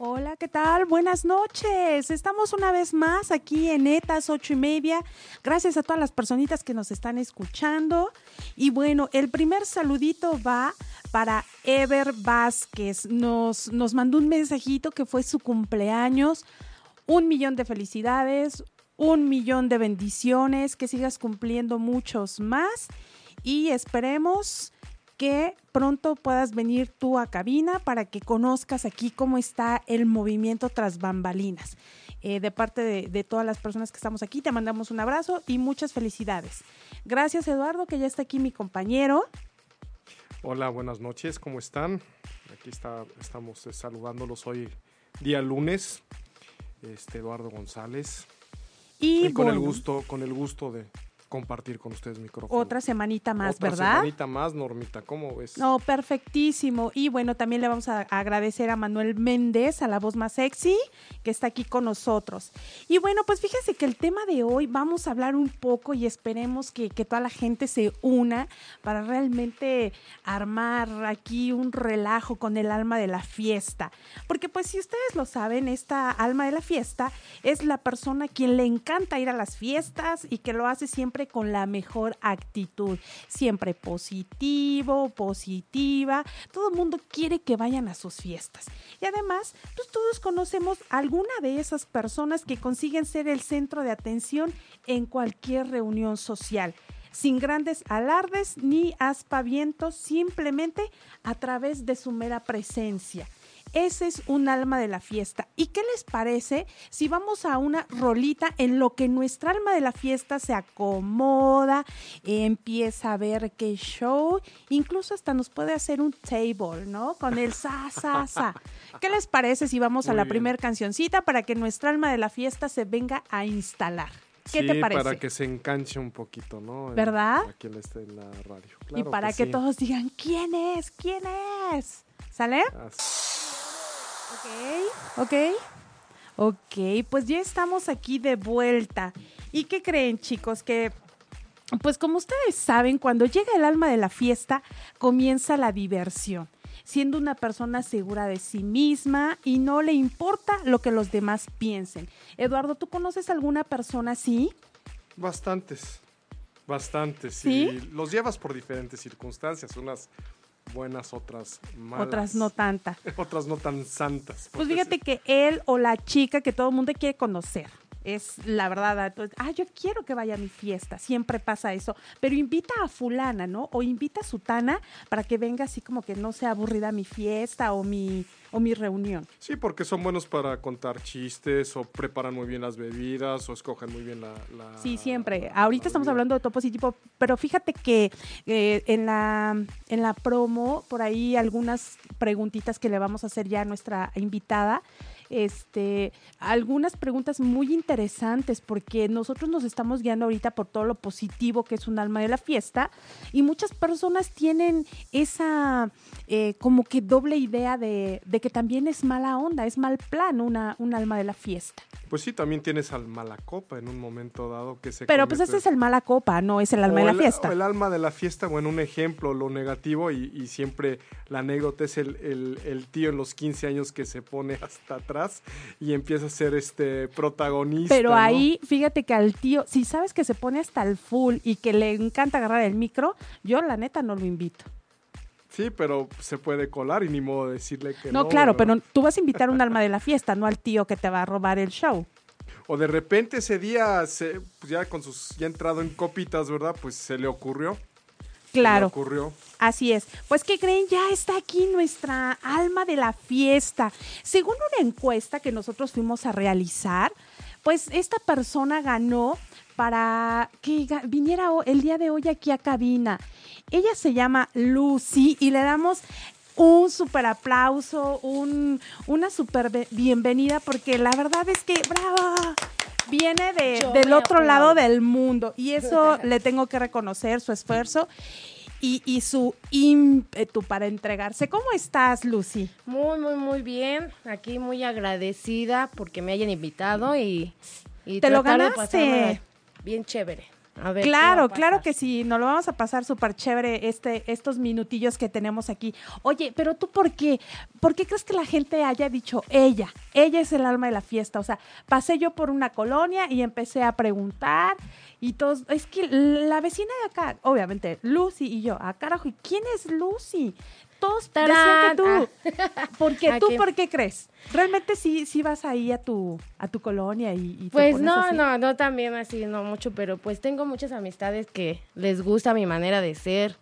Hola, ¿qué tal? Buenas noches. Estamos una vez más aquí en ETAS ocho y media. Gracias a todas las personitas que nos están escuchando. Y bueno, el primer saludito va para Ever Vázquez. Nos, nos mandó un mensajito que fue su cumpleaños. Un millón de felicidades, un millón de bendiciones, que sigas cumpliendo muchos más y esperemos que pronto puedas venir tú a cabina para que conozcas aquí cómo está el movimiento tras bambalinas. Eh, de parte de, de, todas las personas que estamos aquí, te mandamos un abrazo y muchas felicidades. Gracias Eduardo, que ya está aquí mi compañero. Hola, buenas noches, ¿cómo están? Aquí está, estamos eh, saludándolos hoy, día lunes, este Eduardo González. Y, y con bueno, el gusto, con el gusto de compartir con ustedes micrófono. Otra semanita más, Otra ¿verdad? semanita más, Normita, ¿cómo ves? No, perfectísimo. Y bueno, también le vamos a agradecer a Manuel Méndez, a la voz más sexy, que está aquí con nosotros. Y bueno, pues fíjense que el tema de hoy vamos a hablar un poco y esperemos que, que toda la gente se una para realmente armar aquí un relajo con el alma de la fiesta. Porque pues si ustedes lo saben, esta alma de la fiesta es la persona a quien le encanta ir a las fiestas y que lo hace siempre con la mejor actitud, siempre positivo, positiva. Todo el mundo quiere que vayan a sus fiestas. Y además, pues todos conocemos alguna de esas personas que consiguen ser el centro de atención en cualquier reunión social sin grandes alardes ni aspavientos, simplemente a través de su mera presencia. Ese es un alma de la fiesta. ¿Y qué les parece si vamos a una rolita en lo que nuestra alma de la fiesta se acomoda, empieza a ver qué show, incluso hasta nos puede hacer un table, ¿no? Con el sa, sa, sa. ¿Qué les parece si vamos a la primera cancioncita para que nuestra alma de la fiesta se venga a instalar? ¿Qué sí, te parece? para que se enganche un poquito, ¿no? ¿Verdad? Aquí en, este, en la radio. y Claro para que, sí. todos digan, ¿quién es? ¿Quién es? ¿Sale? Así- Ok, ok. Ok, pues ya estamos aquí de vuelta. ¿Y qué creen, chicos? Que, pues como ustedes saben, cuando llega el alma de la fiesta, comienza la diversión, siendo una persona segura de sí misma y no le importa lo que los demás piensen. Eduardo, ¿tú conoces alguna persona así? Bastantes, bastantes. ¿Sí? Y los llevas por diferentes circunstancias, unas buenas, otras malas. Otras no tanta. Otras no tan santas. Pues fíjate decir. que él o la chica que todo el mundo quiere conocer. Es la verdad, entonces, ah, yo quiero que vaya a mi fiesta, siempre pasa eso, pero invita a fulana, ¿no? O invita a sutana para que venga así como que no sea aburrida mi fiesta o mi, o mi reunión. Sí, porque son buenos para contar chistes o preparan muy bien las bebidas o escogen muy bien la... la- Sí, siempre. Ahorita estamos bebida. hablando de todo positivo, pero fíjate que eh, en, la, en la promo, por ahí algunas preguntitas que le vamos a hacer ya a nuestra invitada, este, algunas preguntas muy interesantes, porque nosotros nos estamos guiando ahorita por todo lo positivo que es un alma de la fiesta, y muchas personas tienen esa eh, como que doble idea de, de que también es mala onda, es mal plan una, un alma de la fiesta. Pues sí, también tienes al malacopa en un momento dado que se Pero pues ese es el mala copa, no es el alma o de la fiesta. o el alma de la fiesta, bueno, un ejemplo, lo negativo y, y siempre la anécdota es el, el- el tío en los 15 años que se pone hasta atrás y empieza a ser este protagonista. Pero ¿no? ahí, fíjate que al tío, si sabes que se pone hasta el full y que le encanta agarrar el micro, yo la neta no lo invito. Sí, pero se puede colar y ni modo de decirle que no. No, claro, ¿verdad? pero tú vas a invitar un alma de la fiesta, no al tío que te va a robar el show. O de repente ese día, se, pues ya con sus, ya entrado en copitas, ¿verdad? Pues se le ocurrió. Claro, ocurrió. así es. Pues, ¿qué creen? Ya está aquí nuestra alma de la fiesta. Según una encuesta que nosotros fuimos a realizar, pues esta persona ganó para que viniera el día de hoy aquí a cabina. Ella se llama Lucy y le damos un super aplauso, un, una super bienvenida, porque la verdad es que, bravo, viene de- del otro lado del mundo y eso le tengo que reconocer su esfuerzo. y, y su ímpetu para entregarse. ¿Cómo estás, Lucy? Muy, muy, muy bien. Aquí muy agradecida porque me hayan invitado y, y Te lo ganaste. Bien chévere. A ver, ¿qué va Claro, a claro que sí, nos lo vamos a pasar súper chévere este, estos minutillos que tenemos aquí. Oye, pero tú por qué, ¿por qué crees que la gente haya dicho ella? Ella es el alma de la fiesta. O sea, pasé yo por una colonia y empecé a preguntar y todos, es que la vecina de acá, obviamente, Lucy y yo, ah, carajo, ¿y quién es Lucy? Todos decían que tú. ¿Por qué? ¿Tú por qué crees? ¿Realmente sí, sí vas ahí a tu, a tu colonia y, y te Pues pones no, así? no, no también así, no mucho, pero pues tengo muchas amistades que les gusta mi manera de ser.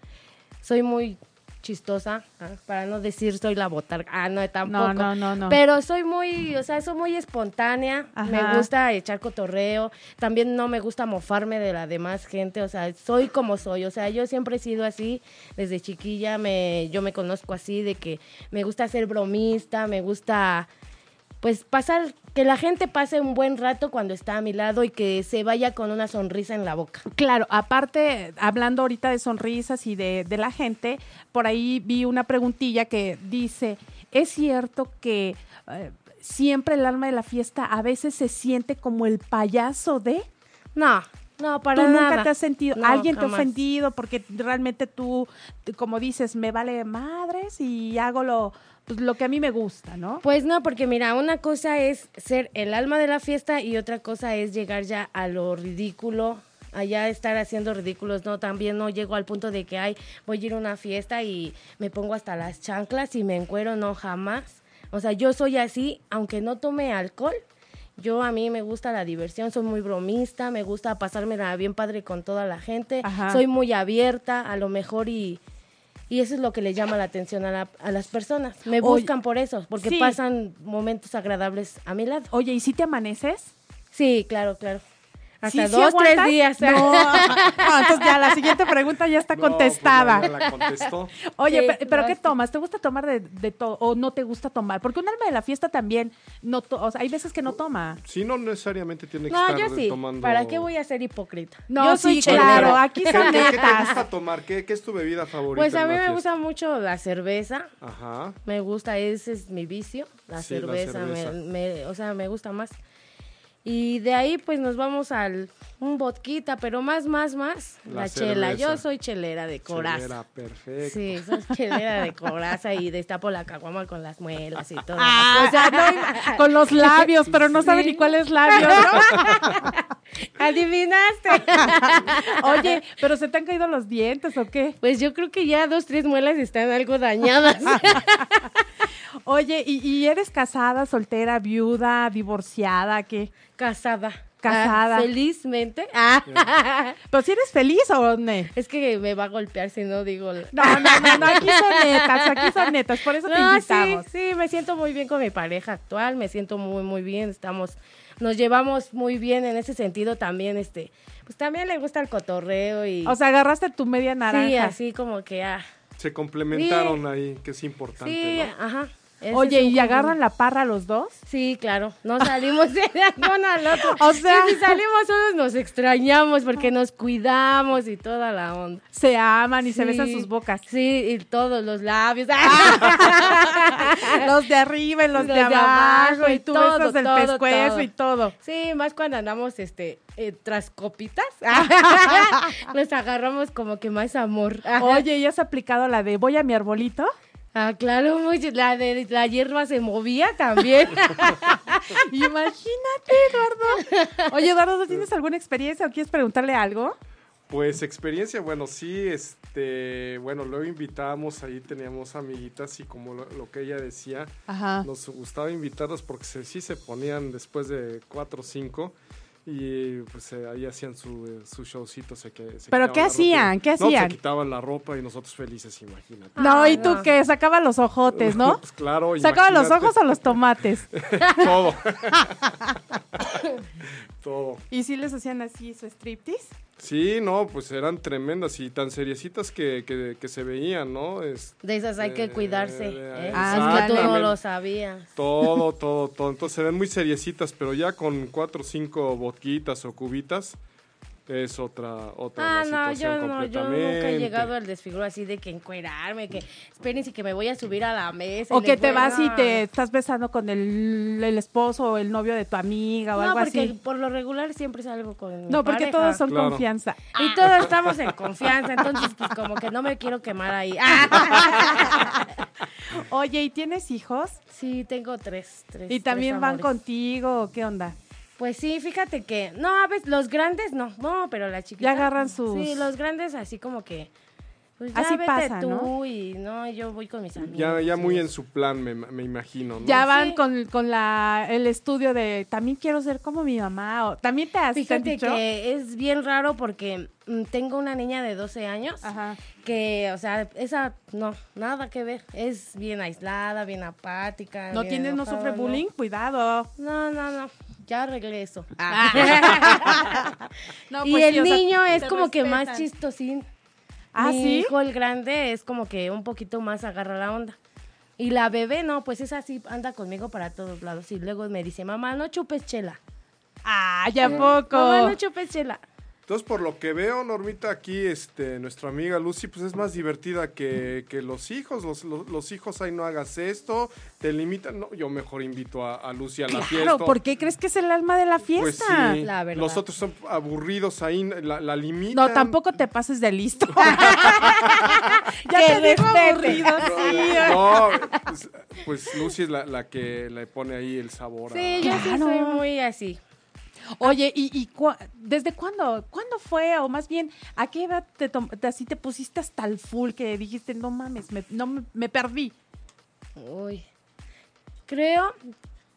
Soy muy chistosa, ¿ah? para no decir soy la botarga. Ah, no, tampoco. No, no, no, no. Pero soy muy, o sea, soy muy espontánea. Ajá. Me gusta echar cotorreo. También no me gusta mofarme de la demás gente. O sea, soy como soy. O sea, yo siempre he sido así. Desde chiquilla me, yo me conozco así, de que me gusta ser bromista, me gusta pues pasar, que la gente pase un buen rato cuando está a mi lado y que se vaya con una sonrisa en la boca. Claro, aparte, hablando ahorita de sonrisas y de, de la gente, por ahí vi una preguntilla que dice, ¿es cierto que eh, siempre el alma de la fiesta a veces se siente como el payaso de? No, no, para ¿Tú nada. nunca te has sentido, No, alguien te ha ofendido porque realmente tú, como dices, me vale madres y hago lo, pues, lo que a mí me gusta, ¿no? Pues no, porque mira, una cosa es ser el alma de la fiesta y otra cosa es llegar ya a lo ridículo, allá estar haciendo ridículos, no, también no llego al punto de que, ay, voy a ir a una fiesta y me pongo hasta las chanclas y me encuero, no, jamás. O sea, yo soy así, aunque no tome alcohol, yo a mí me gusta la diversión, soy muy bromista, me gusta pasármela bien padre con toda la gente, Ajá. soy muy abierta a lo mejor y... Y eso es lo que le llama la atención a, la- a las personas. Me Oye, buscan por eso, porque sí. pasan momentos agradables a mi lado. Oye, ¿y si te amaneces? Sí, claro, claro. Hasta ¿Sí, sí dos, tres aguantas? días. No. No, entonces ya la siguiente pregunta ya está No, pues, contestada. ya- ya la contestó. Oye, Sí, pe- pero, no, ¿qué sí. tomas? ¿Te gusta tomar de, de todo o no te gusta tomar? Porque un alma de la fiesta también, no to- o sea, hay veces que no toma. Sí, no necesariamente tiene que No, estar yo sí. tomando... ¿Para qué voy a ser hipócrita? No, yo sí, soy claro, chelera. aquí ¿Qué, son qué- qué te gusta tomar? ¿Qué, qué es tu bebida favorita? Pues a mí me gusta mucho la cerveza. Ajá. Me gusta, ese es mi vicio, la Sí, la cerveza. me- cerveza. me- o sea, me gusta más. Y de ahí pues nos vamos al un vodquita, pero más, más, más, La la, chela. Yo soy chelera de coraza. Chelera, perfecto. Sí, soy chelera de coraza y destapo la caguama con las muelas y todo. Ah, o sea, no, con los labios, pero no sabe Sí. ni cuáles labios. ¿Adivinaste? Oye, pero se te han caído los dientes o qué? Pues yo creo que ya dos, tres muelas están algo dañadas. Oye, ¿y, y eres casada, soltera, viuda, divorciada, qué? Casada. Casada. Ah, felizmente. Ah. ¿Pero si eres feliz o no? Es que me va a golpear si no digo... la- No, no, no, no, aquí son netas, aquí son netas, por eso te No, sí, invitamos. sí, me siento muy bien con mi pareja actual, me siento muy, muy bien, estamos, nos llevamos muy bien en ese sentido también, este, pues también le gusta el cotorreo y... O sea, agarraste tu media naranja. sí, así como que, ah, Se complementaron ahí, que es importante, sí, ¿no? ajá. Ese Oye, ¿y agarran la parra los dos? Sí, claro, no salimos de uno al otro. O sea- Y si salimos unos nos extrañamos porque nos cuidamos y toda la onda. Se aman y se besan sus bocas. Sí, y todos los labios. Los de arriba y los, Los de, de abajo, y y tú todo, besas el todo, pescuezo todo. y todo. Sí, más cuando andamos este eh, tras copitas. Nos agarramos como que más amor. Oye, ¿y has aplicado la de voy a mi arbolito? Ah, claro, muy, la de la hierba se movía también. Imagínate, Eduardo. Oye, Eduardo, ¿tú tienes alguna experiencia o quieres preguntarle algo? Pues experiencia, bueno, sí, este, bueno, luego invitamos, ahí teníamos amiguitas y como lo, lo que ella decía, Ajá. nos gustaba invitarlas porque se- sí se ponían después de cuatro o cinco y pues eh, ahí hacían su, eh, su showcito. Se, que, se ¿Pero qué hacían? ¿Qué No, hacían? se quitaban la ropa y nosotros felices, imagínate. No, Ah, ¿y tú no. qué? Sacaba los ojotes, ¿no? Pues claro, ¿Sacaba los ojos o los tomates? Todo. Todo. ¿Y si les hacían así su striptease? Sí, no, pues eran tremendas y tan seriecitas que, que, que se veían, ¿no? Es, De esas hay que Eh, cuidarse. eh, ¿eh? Ah, es que tú no lo sabías. Todo, todo, todo. Entonces se ven muy seriecitas, pero ya con cuatro o cinco botquitas o cubitas, es otra otra Ah, no, yo situación no, yo nunca he llegado al desfiguro así de que encuerarme, que espérense que me voy a subir a la mesa. O que te vas y no. te estás besando con el, el esposo o el novio de tu amiga o No, algo porque así. por lo regular siempre salgo con mi No, porque pareja. todos son Claro. confianza. Y todos estamos en confianza, entonces pues como que no me quiero quemar ahí. Ah. Oye, ¿y tienes hijos? Sí, tengo tres. tres ¿Y también tres van contigo o qué onda? Pues sí, fíjate que, no, a veces los grandes no, no, pero la chiquita. Ya agarran sus- Sí, los grandes así como que, pues ya Así vete pasa, tú ¿no? y no, yo voy con mis amigos. Ya, ya sí. muy en su plan, me, me imagino, ¿no? Ya van Sí. con, con la, el estudio de también quiero ser como mi mamá. O, ¿También te has te han Fíjate dicho? que es bien raro porque mm, tengo una niña de 12 años Ajá. que, o sea, esa no, nada que ver. Es bien aislada, bien apática. No bien tienes, no sufre bullying, cuidado. No, no, no. Ya arreglé eso. No, y pues el sí, o sea, niño es como que más chistosín. ¿Ah, Mi sí? hijo, el grande, es como que un poquito más agarra la onda. Y la bebé, no, pues es así, anda conmigo para todos lados. Y luego me dice, mamá, no chupes chela. Ah, ya poco. Mamá, no chupes chela. Entonces, por lo que veo, Normita, aquí, este, nuestra amiga Lucy, pues es más divertida que, que los hijos. Los, los, los hijos, ahí no hagas esto, te limitan. No, yo mejor invito a, a Lucy a la fiesta. Claro, ¿por qué crees que es el alma de la Pues fiesta? sí, La verdad. los otros son aburridos ahí, la, la limitan. No, tampoco te pases de listo. ya Que te digo aburrido, sí. No, pues, pues Lucy es la, la que le pone ahí el sabor. a- Sí, yo sí Claro. soy muy así. Oye, ¿y, y desde cuándo? ¿Cuándo fue? O más bien, ¿a qué edad te, tom- te- así te pusiste hasta el full que dijiste, no mames, me, no, me- perdí? Uy. Creo,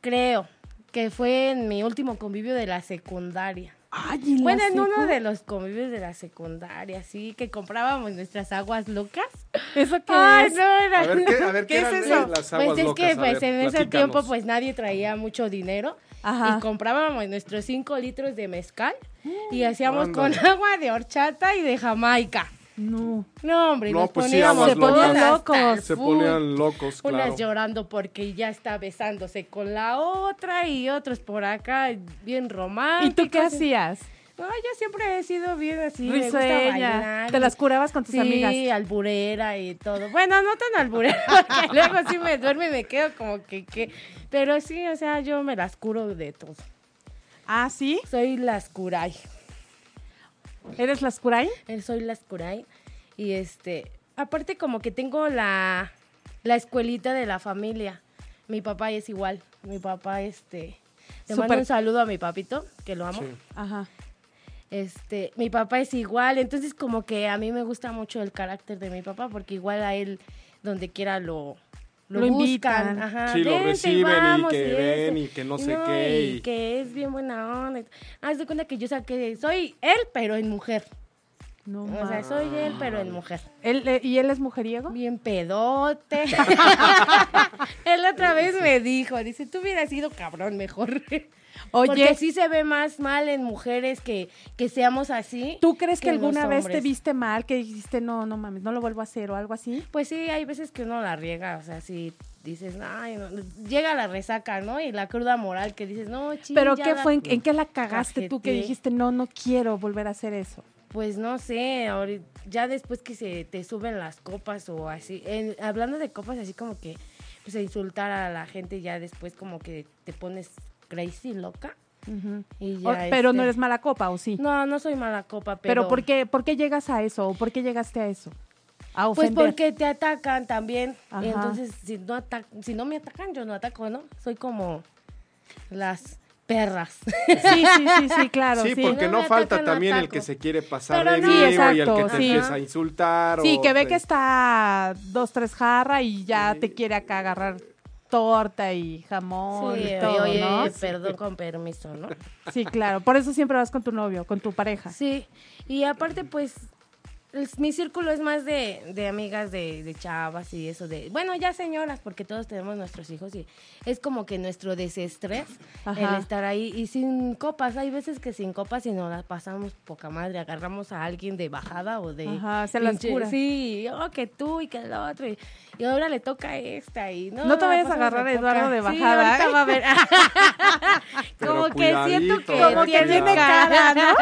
creo que fue en mi último convivio de la secundaria. Ay, ¿en la Bueno, en uno de los convivios de la secundaria, sí, que comprábamos nuestras aguas locas. ¿Eso qué Ay, es? no, era... A ver, ¿qué, a ver, ¿Qué ¿qué es eran eso? las aguas Pues es locas? que pues ver, en ese tiempo pues nadie traía mucho dinero Ajá. y comprábamos nuestros 5 litros de mezcal y hacíamos Ándale. con agua de horchata y de jamaica. No. No, hombre, No, nos pues poníamos Se ponían locos. Se ponían locos, claro. Unas llorando porque ya está besándose con la otra y otros por acá bien ¿Y románticos. tú qué hacías? No, yo siempre he sido bien así. me gusta bailar Te y- las curabas con tus sí, amigas. alburera y todo. Bueno, no tan alburera, porque luego sí me duermo y me quedo como que, que... Pero sí, o sea, yo me las curo de todo. Ah, ¿sí? Soy las curay. ¿Eres las curay? Eh, Soy las curay. Y este, aparte como que tengo la, la escuelita de la familia. Mi papá es igual. Mi papá, este... Le mando un saludo a mi papito, que lo amo. Sí. Ajá. Este, mi papá es igual, entonces como que a mí me gusta mucho el carácter de mi papá porque igual a él donde quiera lo Lo invitan. buscan, ajá, Sí, lo "Vente, reciben y vamos", que ven y que no sé qué, y y- que es bien buena onda. Haz de cuenta que yo saqué, soy él pero en mujer. No, O sea, soy él pero en mujer. ¿Él, eh, ¿Y él es mujeriego? Bien pedote. él otra vez me dijo, dice, tú hubieras sido cabrón mejor. Oye, Porque sí se ve más mal en mujeres que, que seamos así. ¿tú crees que alguna vez te viste mal, que dijiste, no, no mames, no lo vuelvo a hacer o algo así? Pues sí, hay veces que uno la riega, o sea, si dices, ay, no", llega la resaca, ¿no? Y la cruda moral que dices, no, ching, ¿Pero qué fue? ¿En, en qué la cagaste tú que cajeteé". dijiste, no, no quiero volver a hacer eso? Pues no sé, ya después que se te suben las copas o así, en- hablando de copas, así como que, pues insultar a la gente, ya después como que te pones crazy, loca. Y O- pero no este, eres mala copa, ¿o sí? No, no soy mala copa, pero pero... ¿por qué, ¿por qué llegas a eso? ¿O por qué llegaste a eso? A Pues porque te atacan también. Ajá. Y entonces, si no, si no me atacan, yo no ataco, ¿no? Soy como las perras. Sí, sí, sí, sí, claro. sí, sí, porque No falta también el que se quiere pasar Pero de no. vivo Sí, y el que te sí. empieza a insultar. Sí, o que ve te- que está dos, tres jarras y ya te quiere acá agarrar torta y jamón Sí, y todo, oye, ¿no? perdón con permiso, ¿no? Sí, claro. Por eso siempre vas con tu novio, con tu pareja. Sí, y aparte, pues, es- mi círculo es más de, de amigas de, de chavas y eso de, bueno, ya señoras, porque todos tenemos nuestros hijos y es como que nuestro desestrés Ajá. el estar ahí y sin copas, hay veces que sin copas y nos la pasamos poca madre, agarramos a alguien de bajada o de... Ajá, se las cura. Sí, oh, que tú y que el otro y, y ahora le toca esta y no... No te vayas a agarrar a. Eduardo de bajada, ¿eh? va a ver. Como que siento que Como que tiene cara, ¿no?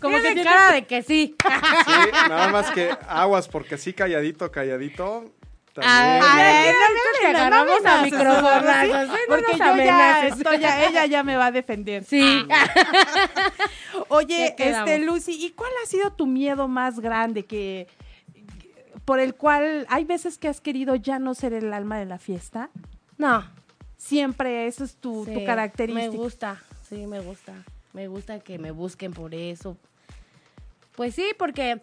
Como que Tiene tiene- cara de que sí. Sí, nada más que aguas, porque sí, calladito, calladito. También. Ay, no, no, agarramos a amenaces, microfonazos, ¿sí? ¿eh? No Porque yo ya estoy, ya, ella ya me va a defender. Sí. Oye, Ya quedamos. este Lucy, ¿y cuál ha sido tu miedo más grande que por el cual hay veces que has querido ya no ser el alma de la fiesta? No. Siempre eso es tu, tu Sí, característica. Me gusta, sí, me gusta. Me gusta que me busquen por eso. Pues sí, porque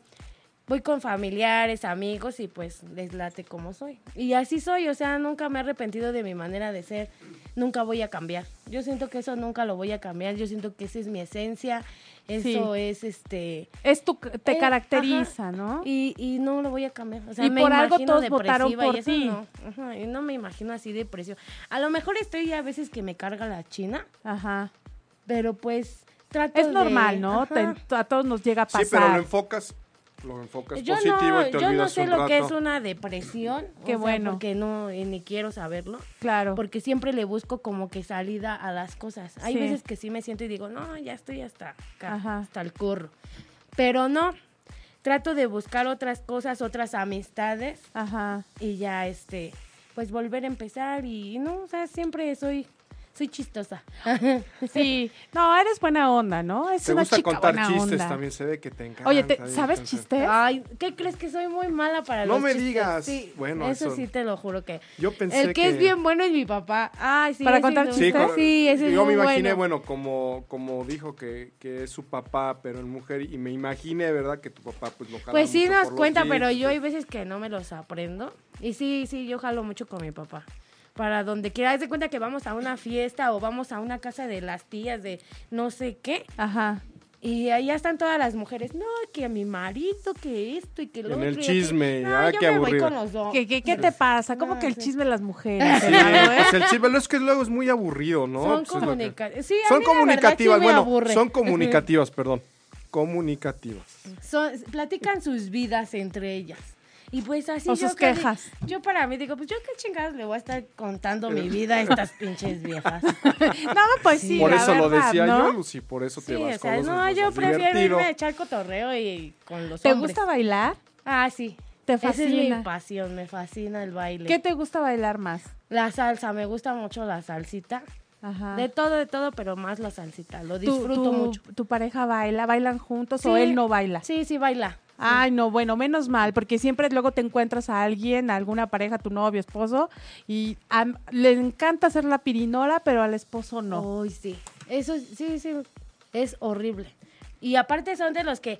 voy con familiares, amigos y pues les late como soy. Y así soy, o sea, nunca me he arrepentido de mi manera de ser. Nunca voy a cambiar. Yo siento que eso nunca lo voy a cambiar. Yo siento que esa es mi esencia. Eso es este. Es tu, te Eh, caracteriza, ajá. ¿no? Y, y no lo voy a cambiar. O sea, Y me por algo imagino todos votaron depresiva por y eso ti. No, Ajá, y no me imagino así depresión. A lo mejor estoy a veces que me carga la china, Ajá. pero pues trato Es de- normal, ¿no? Te- a todos nos llega a Sí, pasar. pero lo enfocas, lo enfocas Yo positivo no, y te yo no olvidas sé un lo que rato. es una depresión. Qué o sea, bueno. Porque no, y ni quiero saberlo. Claro. Porque siempre le busco como que salida a las cosas. Hay Sí. veces que sí me siento y digo, no, ya estoy hasta acá, Ajá. hasta el curro. Pero no, trato de buscar otras cosas, otras amistades Ajá. y ya, este, pues volver a empezar y no, o sea, siempre soy, soy chistosa. Sí. No, eres buena onda, ¿no? Es Te una gusta chica contar buena chistes onda. también, se ve que te encanta. Oye, ¿te- ¿sabes chistes? Ay, ¿qué crees que soy muy mala para No los me chistes? digas. Sí, Bueno, eso, eso- sí te lo juro que. Yo pensé El que, que- es bien bueno es mi papá. Ay, sí. ¿Para contar no- Sí, chistes? co- Sí, ese es yo me muy imaginé, bueno. bueno, como, como dijo que, que es su papá, pero en mujer, y me imaginé, ¿verdad? Que tu papá pues lo jala Pues sí mucho nos por cuenta, pero chistes. yo hay veces que no me los aprendo. Y sí, sí, yo jalo mucho con mi papá. Para donde quiera, haz de cuenta que vamos a una fiesta o vamos a una casa de las tías de no sé qué. Ajá. Y allá están todas las mujeres. No, que a mi marido, que esto y que lo En otro. el chisme, No, ah, yo qué me voy aburrido. con los dos. ¿Qué, qué, qué te pasa? ¿Cómo No, que el sí. chisme de las mujeres? Sí, eh? pues el chisme, es que luego es muy aburrido, ¿no? Son Pues comunicativas. Sí, a Son mí la verdad sí comunicativas, me bueno, aburre. son comunicativas, perdón. Comunicativas. Son- platican sus vidas entre ellas. Y pues así O yo sus que- quejas. Yo para mí digo, pues yo qué chingados le voy a estar contando mi vida a estas pinches viejas. No, pues sí. por la eso lo verdad, decía ¿no? yo, Lucy, por eso Sí, te vas o sea, con los no, yo prefiero divertido. irme a echar cotorreo y con los ¿Te hombres. gusta bailar? Ah, sí. ¿Te Esa es fascina? mi pasión, me fascina el baile. ¿Qué te gusta bailar más? La salsa, me gusta mucho la salsita. Ajá. De todo, de todo, pero más la salsita. Lo ¿Tu, disfruto tu- mucho. tu pareja baila? ¿Bailan juntos o Sí. él no baila? Sí, sí, baila. Ay, no, bueno, menos mal, porque siempre luego te encuentras a alguien, a alguna pareja, tu novio, esposo, y le encanta hacer la pirinola, pero al esposo no. Uy, sí. Eso sí, sí. Es horrible. Y aparte son de los que,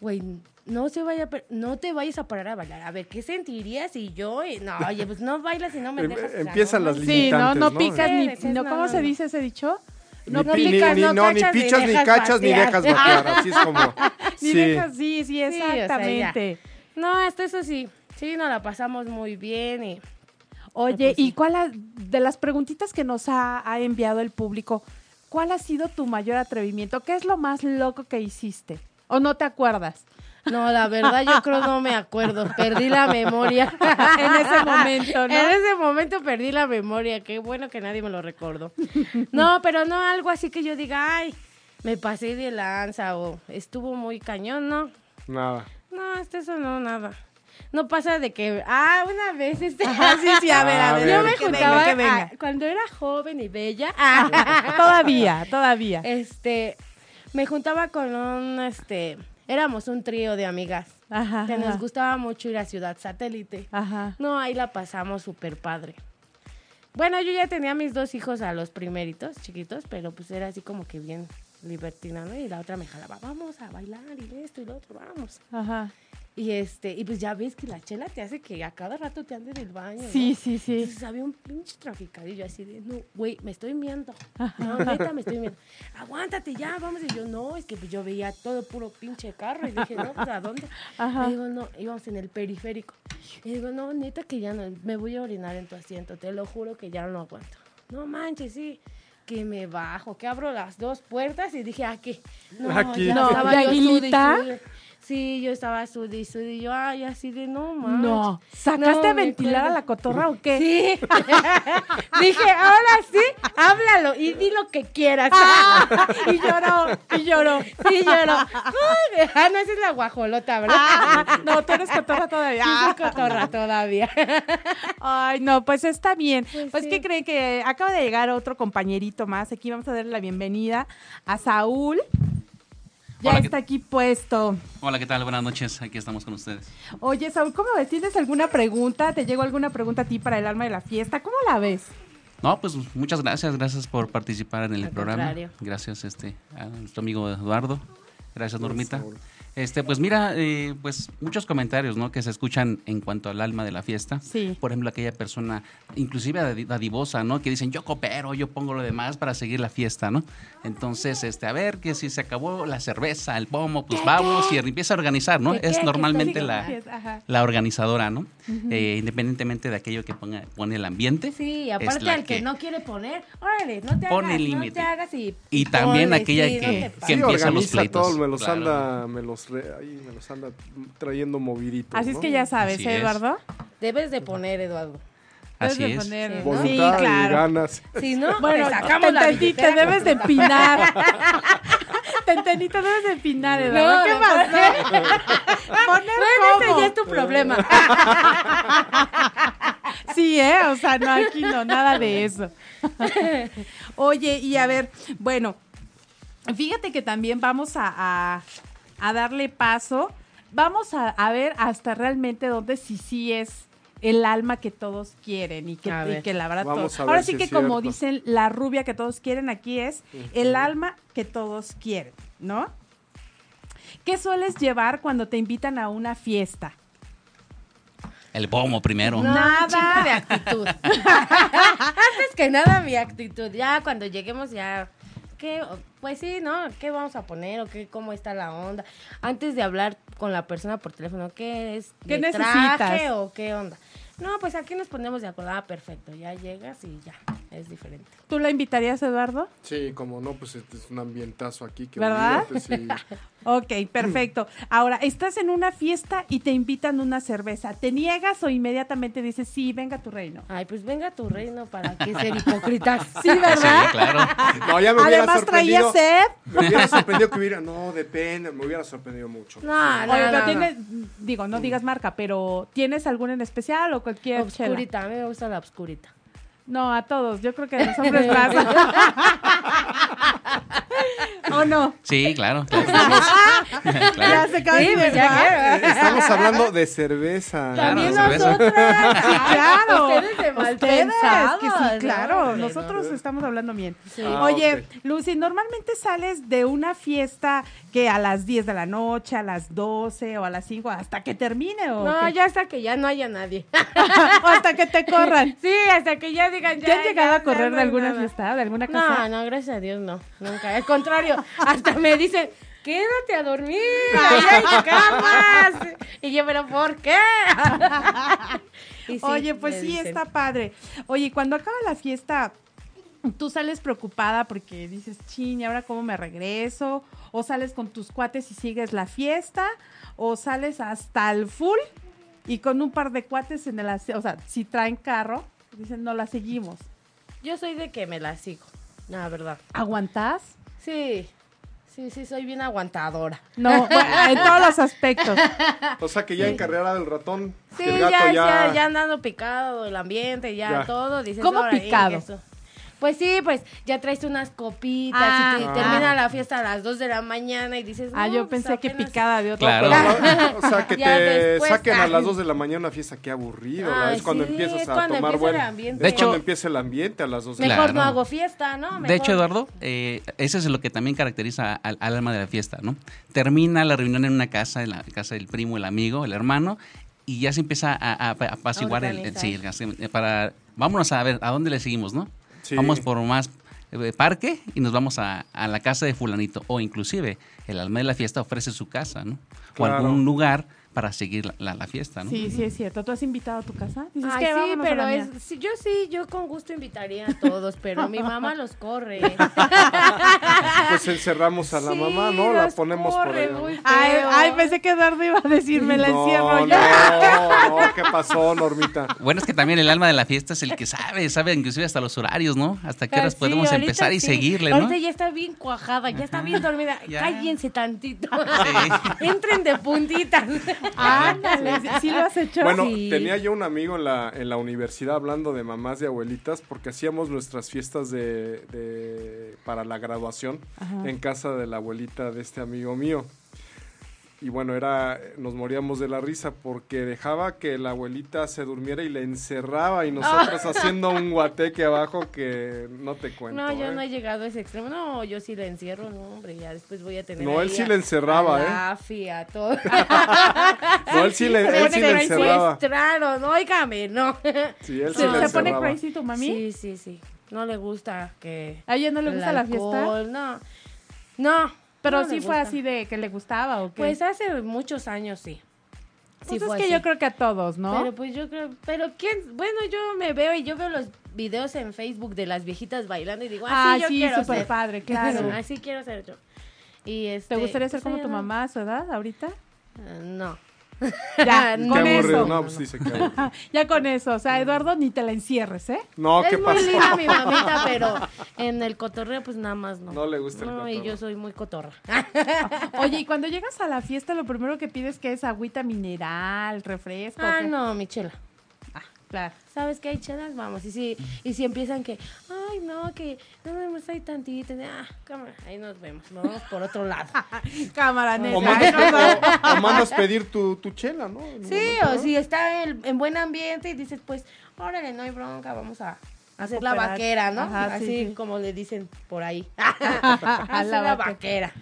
güey, no se vaya, a per- no te vayas a parar a bailar. A ver, ¿qué sentirías si yo? y- No, oye, pues no bailas y no me Em- dejas. empiezan no las manches. Sí, no, no limitantes, ¿no? picas ni, no, no, ¿cómo no, se dice ese dicho? No, ni, picas, ni- no no, ni cachas, ni pichas, ni dejas cachas, ni dejas batear. Así es como. Ni sí. dejas, sí, sí, o sea, ya. exactamente. No, hasta eso sí. Sí, nos la pasamos muy bien y Oye, Pues. ¿y cuál ha- de las preguntitas que nos ha, ha enviado el público, cuál ha sido tu mayor atrevimiento? ¿Qué es lo más loco que hiciste? ¿O no te acuerdas? No, la verdad yo creo no me acuerdo. Perdí la memoria. En ese momento, ¿no? En ese momento perdí la memoria. Qué bueno que nadie me lo recordó. No, pero no algo así que yo diga, ay, me pasé de lanza o estuvo muy cañón, no. Nada. No, hasta eso no, nada. No pasa de que, ah, una vez este... Ajá, sí, sí, a ver, a A ver. Yo me que juntaba venga, que venga. ah, cuando era joven y bella. ah, Todavía, todavía. este, me juntaba con un, este, éramos un trío de amigas. Ajá, Que nos gustaba mucho ir a Ciudad Satélite. Ajá. No, ahí la pasamos súper padre. Bueno, yo ya tenía mis dos hijos a los primeritos, chiquitos, pero pues era así como que bien libertina, ¿no? Y la otra me jalaba, vamos a bailar y esto y lo otro, vamos. Ajá. Y este, y pues ya ves que la chela te hace que a cada rato te ande del baño. ¿no? Sí, sí, sí. Entonces había un pinche traficadillo así de, no, güey, me estoy miando. No, neta, me estoy miando. Aguántate ya, vamos. Y yo, no, es que pues yo veía todo puro pinche carro. Y dije, no, pues ¿a dónde? Ajá. Y digo, no, íbamos en el periférico. Y digo, no, neta que ya no, me voy a orinar en tu asiento, te lo juro que ya no aguanto. No manches, sí. Que me bajo, que abro las dos puertas y dije, aquí. No, Aquí. ya No, estaba ¿de? Sí, yo estaba sudi, y Yo, ay, así de no manches. No. ¿Sacaste No, a ventilar a la cotorra o qué? Sí. Dije, ahora sí, habla Míralo y di lo que quieras. Ah, y lloró, y lloró. Sí, lloro. Ay, ah, no, esa es la guajolota, ¿verdad? Ah, no, tú eres cotorra todavía. Sí, soy cotorra todavía. Ay, no, pues está bien. Pues Pues, sí. ¿qué creen? Que acaba de llegar otro compañerito más. Aquí vamos a darle la bienvenida a Saúl. Ya Hola, ¿qué- está aquí puesto. Hola, ¿qué tal? Buenas noches. Aquí estamos con ustedes. Oye, Saúl, ¿cómo ves? ¿Tienes alguna pregunta? ¿Te llegó alguna pregunta a ti para el alma de la fiesta? ¿Cómo la ves? No, pues muchas gracias. Gracias por participar en el Al programa. contrario. Gracias este, a nuestro amigo Eduardo. Gracias, Normita. Saúl. Este, pues mira, eh, pues muchos comentarios, ¿no? Que se escuchan en cuanto al alma de la fiesta. Sí. Por ejemplo, aquella persona, inclusive dadi- dadivosa, ¿no? Que dicen, yo coopero, yo pongo lo demás para seguir la fiesta, ¿no? Entonces, este, a ver, que si se acabó la cerveza, el pomo, pues vamos y empieza a organizar, ¿no? Es ¿Qué normalmente la, la organizadora, ¿no? Eh, independientemente de aquello que ponga, pone el ambiente. Sí, aparte al que, no quiere poner, órale, no te Pone hagas, no límite. te hagas y... Y también ponle, aquella sí, no que- que empieza los pleitos. todo, me los Claro. anda, me los, re- ahí me los anda trayendo moviditos. Así es ¿no? que ya sabes, ¿eh, es. Eduardo? Debes de poner, Eduardo. Debes Así de poner- Sí, ¿no? Voluntad Sí, y claro. ganas. Si no, Bueno, te te sacamos la te debes de empinar. te entendí, te debes de empinar, Eduardo. No, ¿Qué no, pasó? Poner Bueno, ese cómo? ya es tu problema. Sí, ¿eh? O sea, no, aquí no, nada de eso. Oye, y a ver, bueno, fíjate que también vamos a, a- a darle paso. Vamos a, a ver hasta realmente dónde sí sí es el alma que todos quieren y que, A y que la verdad Vamos todos- a ver Ahora si sí que como cierto. dicen la rubia que todos quieren aquí es el alma que todos quieren, ¿no? ¿Qué sueles llevar cuando te invitan a una fiesta? El pomo primero. No, Nada. de actitud. Antes que nada, mi actitud. Ya cuando lleguemos, ya. ¿Qué? Pues sí, ¿no? ¿Qué vamos a poner? ¿O qué? ¿Cómo está la onda? Antes de hablar con la persona por teléfono, ¿qué es? ¿Qué ¿De necesitas? traje o qué onda? No, pues aquí nos ponemos de acuerdo. Ah, perfecto. Ya llegas y ya. Es diferente. ¿Tú la invitarías, Eduardo? Sí, como no, pues este es un ambientazo aquí. Que ¿Verdad? sí. Ok, perfecto. Ahora, estás en una fiesta y te invitan una cerveza. ¿Te niegas o inmediatamente dices, sí, venga tu reino? Ay, pues venga a tu reino para que ser hipócritas. Sí, ¿verdad? Sí, claro. No, ya me hubiera Además traía sed. Me hubiera sorprendido que hubiera. No, depende, me hubiera sorprendido mucho. No, no, Oye, no, pero no. tienes, digo, no digas marca, pero ¿tienes alguna en especial o cualquier chela? Obscurita. A mí me gusta la obscurita. No, a todos. Yo creo que a los hombres más. ¿O no? Sí, claro. claro. Ya Claro. se Sí, de pues ya. Estamos hablando de cerveza. Claro, También cerveza. nosotras. Sí, claro. Ustedes de mal Ustedes, pensados, que ¿no? sí, claro. Nosotros estamos hablando bien. Sí. Ah, Oye. Lucy, normalmente sales de una fiesta que a las 10 de la noche, a las 12 o a las 5, hasta que termine o, No, qué? ya hasta que ya no haya nadie. o hasta que te corran. Sí, hasta que ya digan ya. ¿Te han llegado ya, a correr no de alguna nada. fiesta, de alguna No, casa? no, gracias a Dios no, nunca. Al contrario, hasta me dicen, quédate a dormir, ahí hay camas. Y yo, pero ¿por qué? Sí, Oye, pues sí, dicen. está padre. Oye, cuando acaba la fiesta, ¿tú sales preocupada porque dices, ching, ¿y ahora cómo me regreso? ¿O sales con tus cuates y sigues la fiesta? ¿O sales hasta el full y con un par de cuates en el... O sea, si traen carro, dicen, no la seguimos. Yo soy de que me la sigo, la verdad. ¿Aguantás? Sí, sí, sí, soy bien aguantadora. No, bueno, en todos los aspectos. O sea que ya en carrera del ratón. Sí, el ya, gato ya, ya andando picado el ambiente, ya, Ya. todo. Dices, ¿Cómo "Órale, picado? eso". Pues sí, pues ya traes unas copitas Ah. y te- Ah. termina la fiesta a las 2 de la mañana y dices, Ah, "No, yo pues pensé que apenas". picada de otro. Claro. Pero, o sea, que te después, saquen a las 2 de la mañana una fiesta, qué aburrido. es cuando sí, empiezas es a tomar el ambiente. De es cuando hecho- empieza el ambiente a las 2 de la Mejor Claro. no hago fiesta, ¿no? De Mejor- hecho, Eduardo, eh, eso es lo que también caracteriza al, al alma de la fiesta, ¿no? Termina la reunión en una casa, en la casa del primo, el amigo, el hermano, y ya se empieza a, a- a apaciguar el, Organizar. sí, el gas- para vámonos a ver a dónde le seguimos, ¿no? Sí. Vamos por más eh, parque y nos vamos a, a la casa de fulanito o inclusive el alma de la fiesta ofrece su casa, ¿no? Claro. O algún lugar para seguir la, la- la fiesta, ¿no? Sí, sí es cierto. ¿Tú has invitado a tu casa? Dices Ay, que sí, pero es, sí, yo sí, yo con gusto invitaría a todos, pero mi mamá los corre. Pues encerramos a la Sí, mamá, ¿no? La ponemos por corre ahí. muy Ay, ay, pensé que Eduardo iba a decir, me la No, encierro no, yo. no, ¿qué pasó, Normita? Bueno, es que también el alma de la fiesta es el que sabe, sabe inclusive hasta los horarios, ¿no? Hasta qué Ah, horas sí, podemos empezar y seguirle, ¿no? Ahorita ya está bien cuajada, ya está bien dormida. Ya. Cállense tantito. Sí. Entren de puntitas. Ándale, sí, sí lo has hecho. Bueno, Sí. tenía yo un amigo en la, en la universidad hablando de mamás y abuelitas porque hacíamos nuestras fiestas de, de- para la graduación Ajá. en casa de la abuelita de este amigo mío. Y bueno, era, nos moríamos de la risa porque dejaba que la abuelita se durmiera y le encerraba y nosotros haciendo un guateque abajo que no te cuento. No, yo ¿eh? no he llegado a ese extremo. No, yo sí la encierro, no, hombre, ya después voy a tener. No, él sí a- le encerraba, a ¿eh? La AFI, a todo. No, él sí le, él sí le encerraba. No, óigame, no. Sí, él sí ¿Se, le se pone crazy tu mami? Sí, sí, sí. No le gusta que. ¿A ella no le el gusta la fiesta? No. No. Pero no sí fue así de que le gustaba o qué. Pues hace muchos años sí. Pues fue es que así. yo creo que a todos, ¿no? Pero pues yo creo, pero quién, bueno, yo me veo y yo veo los videos en Facebook de las viejitas bailando y digo, ah, así yo sí, quiero súper ser. padre, claro. así quiero ser yo. Y este, ¿Te gustaría ser pues, como tu mamá a su edad ahorita? Eh, No. Ya, Qué con eso. No, pues dice que aburrido. Ya con eso, o sea, Eduardo, ni te la encierres, ¿eh? No, ¿qué es muy pasó? linda mi mamita, pero en el cotorreo pues nada más no. No le gusta el No, y cotorreo. yo soy muy cotorra. Oye, y cuando llegas a la fiesta, lo primero que pides que es agüita mineral, refresco. ah, ¿qué? no, mi chela. Claro. ¿Sabes qué hay chelas? Vamos. Y si, y si empiezan que, ay, no, que no me hay tantito. Ah, cámara, ahí nos vemos. Nos vamos por otro lado. Cámara negra. O mandas, o- o mandas pedir tu, tu chela, ¿no? En Sí, momento, o ¿no? si está en, en buen ambiente y dices, pues, órale, no hay bronca, vamos a hacer la vaquera, ¿no? Ajá, Así sí. como le dicen por ahí. La hacer la vaquera. vaquera.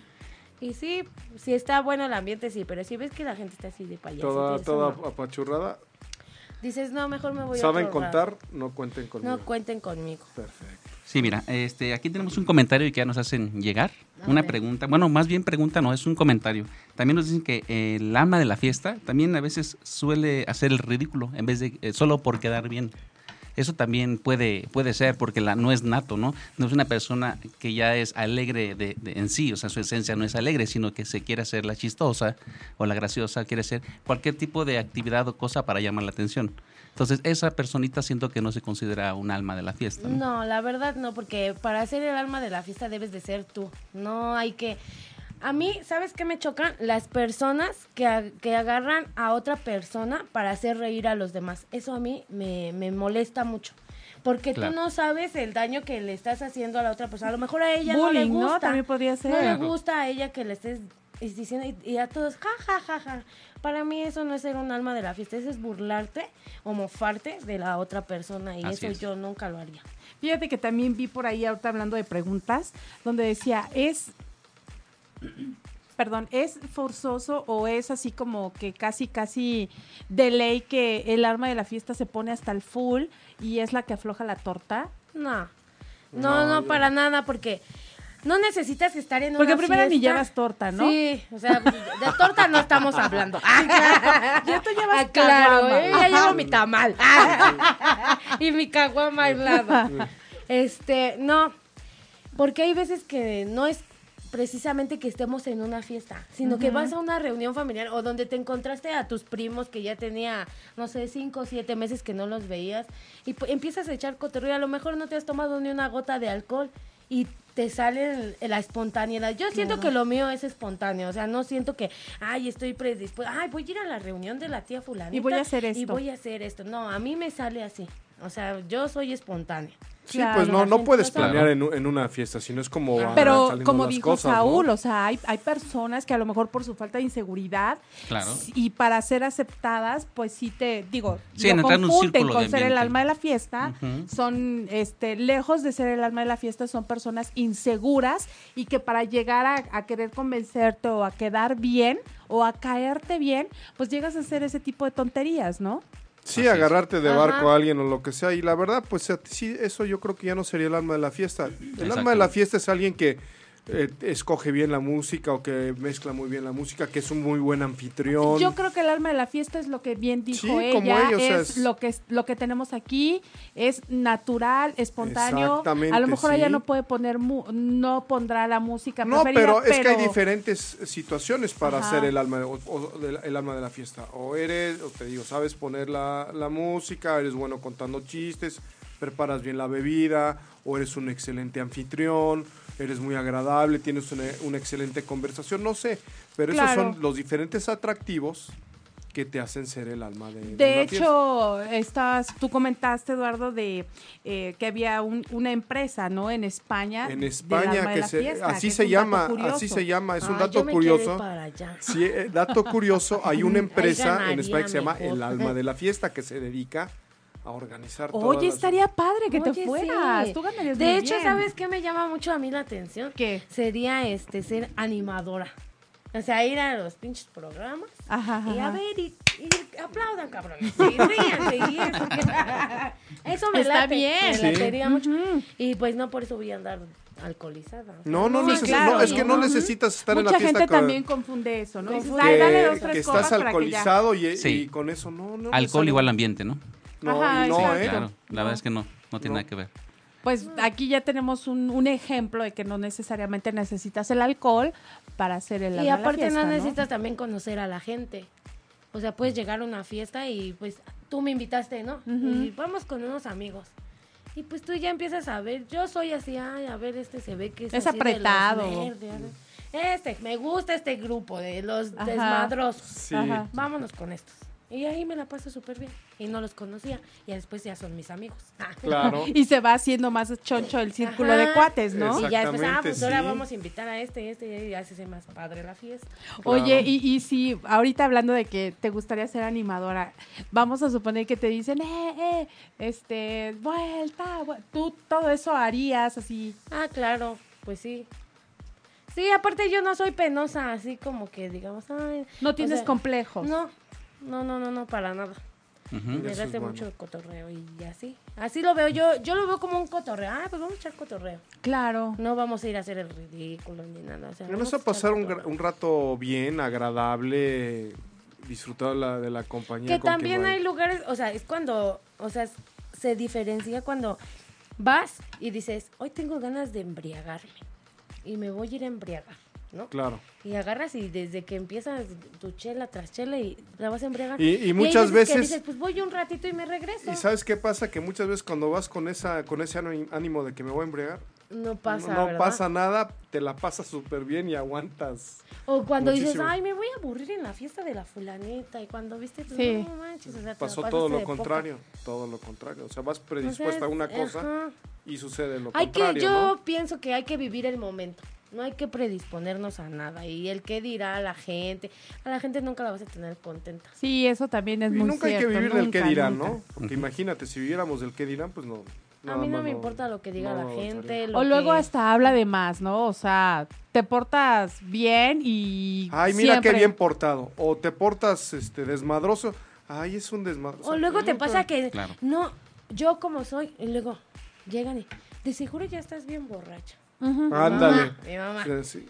Y sí, si está bueno el ambiente, sí, pero si ves que la gente está así de payaso, Toda, eso toda no. apachurrada. Dices, no, mejor me voy a ¿Saben otro lado". contar? No cuenten conmigo. No cuenten conmigo. Perfecto. Sí, mira, este, aquí tenemos un comentario que ya nos hacen llegar. A Una ver. pregunta, bueno, más bien pregunta, no, es un comentario. También nos dicen que eh, el alma de la fiesta también a veces suele hacer el ridículo en vez de eh, solo por quedar bien. Eso también puede, puede ser porque la, no es nato, ¿no? No es una persona que ya es alegre de, en sí, o sea, su esencia no es alegre, sino que se quiere hacer la chistosa o la graciosa, quiere hacer cualquier tipo de actividad o cosa para llamar la atención. Entonces, esa personita siento que no se considera un alma de la fiesta. ¿no? No, la verdad no, porque para ser el alma de la fiesta debes de ser tú. No hay que... A mí, ¿sabes qué me chocan? Las personas que, que agarran a otra persona para hacer reír a los demás. Eso a mí me, me molesta mucho. Porque Claro. tú no sabes el daño que le estás haciendo a la otra persona. A lo mejor a ella no le Bullying, ¿no? gusta. También podría ser. No le gusta a ella que le estés diciendo y, y a todos, ja, ja, ja, ja. Para mí eso no es ser un alma de la fiesta, eso es burlarte o mofarte de la otra persona y Así eso es. yo nunca lo haría. Fíjate que también vi por ahí, ahorita hablando de preguntas, donde decía, es, perdón, ¿es forzoso o es así como que casi, casi de ley que el arma de la fiesta se pone hasta el full y es la que afloja la torta? No, no, No, para nada, porque no necesitas estar en Porque una primero ni llevas torta, ¿no? Sí, o sea, de torta no estamos hablando. Ya tú llevas Ah, claro. ¿eh? ya llevo mi tamal. y mi caguama al lado. Este, no, porque hay veces que no es precisamente que estemos en una fiesta, sino que vas a una reunión familiar o donde te encontraste a tus primos que ya tenía, no sé, cinco o siete meses que no los veías y empiezas a echar cotorreo y a lo mejor no te has tomado ni una gota de alcohol y te sale el- la espontaneidad. Yo siento que lo mío es espontáneo, o sea, no siento que, ay, estoy predispuesta, ay, voy a ir a la reunión de la tía fulana Y voy a hacer Y esto. voy a hacer esto. No, a mí me sale así. O sea, yo soy espontánea. Sí, Claro, pues no, no puedes planear en, un- en una fiesta, sino es como Pero como dijo cosas, ¿no? Saúl, o sea, hay, hay personas que a lo mejor por su falta de inseguridad Claro. y para ser aceptadas, pues sí te digo, Sí, lo confunden círculo con de ser el alma de la fiesta, son este lejos de ser el alma de la fiesta, son personas inseguras y que para llegar a, a querer convencerte o a quedar bien o a caerte bien, pues llegas a hacer ese tipo de tonterías, ¿no? Sí, Así es. agarrarte de Ajá. barco a alguien o lo que sea. Y la verdad, pues a ti sí, eso yo creo que ya no sería el alma de la fiesta. El alma de la fiesta es alguien que eh, escoge bien la música o que mezcla muy bien la música, que es un muy buen anfitrión. Yo creo que el alma de la fiesta es lo que bien dijo Sí, como ella, ella, o sea, es, es- lo que es- lo que tenemos aquí, es natural, espontáneo. Exactamente, A lo mejor ella no puede poner mu- no pondrá la música No, pero, es que hay diferentes situaciones para Ajá. ser el alma, de- o- o del- el alma de la fiesta. O eres, o te digo, sabes poner la, la música, eres bueno contando chistes, preparas bien la bebida, o eres un excelente anfitrión, eres muy agradable, tienes una, una excelente conversación, no sé. Pero esos son los diferentes atractivos que te hacen ser el alma de, de De hecho, estás, tú comentaste, Eduardo, de eh, que había un- una empresa, ¿no? En España. En España, que se, fiesta, así que se llama, así se llama, es un Ay, dato yo me curioso. para allá. Sí, eh, dato curioso, hay una empresa en España que se llama El. Alma de la Fiesta que se dedica a organizar Oye, las- estaría padre que te Oye, fueras. sí. Tú ganarías De muy hecho, bien. ¿sabes qué me llama mucho a mí la atención? ¿Qué? Sería este ser animadora. O sea, ir a los pinches programas Ajá, y a ajá. ver y, y aplaudan, cabrones. Y ríanse y eso. Eso me Está late, bien. Me Sí. latería mucho. Ujú. Y pues no por eso voy a andar alcoholizada. No, no, Sí, neces- claro, no, es que no ¿no? necesitas estar en Mucha la fiesta gente con- también confunde eso, ¿no? Confunde. "Ay, que, dale dos, que tres estás copas para que ya". alcoholizado y, Sí. y con eso no, no. Alcohol igual ambiente, ¿no? No, Ajá, no, exacto. ¿eh? Claro, la No. verdad es que no, no tiene No. nada que ver. Pues aquí ya tenemos un, un ejemplo de que no necesariamente necesitas el alcohol para hacer el Y aparte fiesta, no necesitas también conocer a la gente. O sea, puedes llegar a una fiesta y pues tú me invitaste, ¿no? Y vamos con unos amigos. Y pues tú ya empiezas a ver, yo soy así, ay, a ver, este se ve que es, Es así de los apretado. Este, me gusta este grupo de los Ajá. desmadrosos. Sí. Ajá. Vámonos con estos. Y ahí me la paso súper bien. Y no los conocía. Y después ya son mis amigos. Claro. Y se va haciendo más choncho el círculo de cuates, ¿no? Y ya después, ah, pues ahora vamos a invitar a este y este y ya se hace más padre la fiesta. Oye, y, y si ahorita hablando de que te gustaría ser animadora, vamos a suponer que te dicen, eh, eh, este, vuelta, vu- tú todo eso harías así. Ah, claro, pues sí. Sí, aparte yo no soy penosa, así como que digamos, ay, No o tienes sea, complejos. No, no, no, no, no, para nada. Me bueno. mucho cotorreo y así. Así lo veo yo, yo lo veo como un cotorreo. Ah, pues vamos a echar cotorreo. Claro. No vamos a ir a hacer el ridículo ni nada. O sea, Vamos vamos a pasar un, rato bien, agradable, disfrutar la, de la compañía. Que con también hay lugares, o sea, es cuando, o sea, se diferencia cuando vas y dices, hoy tengo ganas de embriagarme y me voy a ir a embriagar, ¿no? Claro. Y agarras y desde que empiezas tu chela tras chela y la vas a embriagar. Y- muchas veces- dices, pues voy un ratito y me regreso. ¿Y sabes qué pasa? Que muchas veces cuando vas con esa con ese áni- ánimo de que me voy a embriagar, No pasa, no, no ¿verdad? pasa nada, te la pasas súper bien y aguantas. O cuando dices, ay, me voy a aburrir en la fiesta de la fulanita. Y cuando viste, Sí. no manches, o sea, Pasó todo lo contrario, todo lo contrario. O sea, vas O sea, predispuesta a una cosa ajá. y sucede lo Hay que, contrario, yo ¿no? pienso que hay que vivir el momento. No hay que predisponernos a nada. Y el que dirá a la gente, a la gente nunca la vas a tener contenta. Sí, eso también es Y muy nunca hay que cierto, vivir del nunca, qué dirán, nunca. ¿no? Porque imagínate, si viviéramos del qué dirán, pues no. a mí no me importa lo que diga no la gente. lo O luego que- hasta habla de más, ¿no? O sea, te portas bien y Ay, mira siempre- qué bien portado. O te portas este desmadroso. Ay, es un desmadroso. O luego te pasa que, Claro. no, yo como soy, y luego llegan y, de seguro ya estás bien borracha. Ujú. Ándale. Mamá, mi mamá. Sí.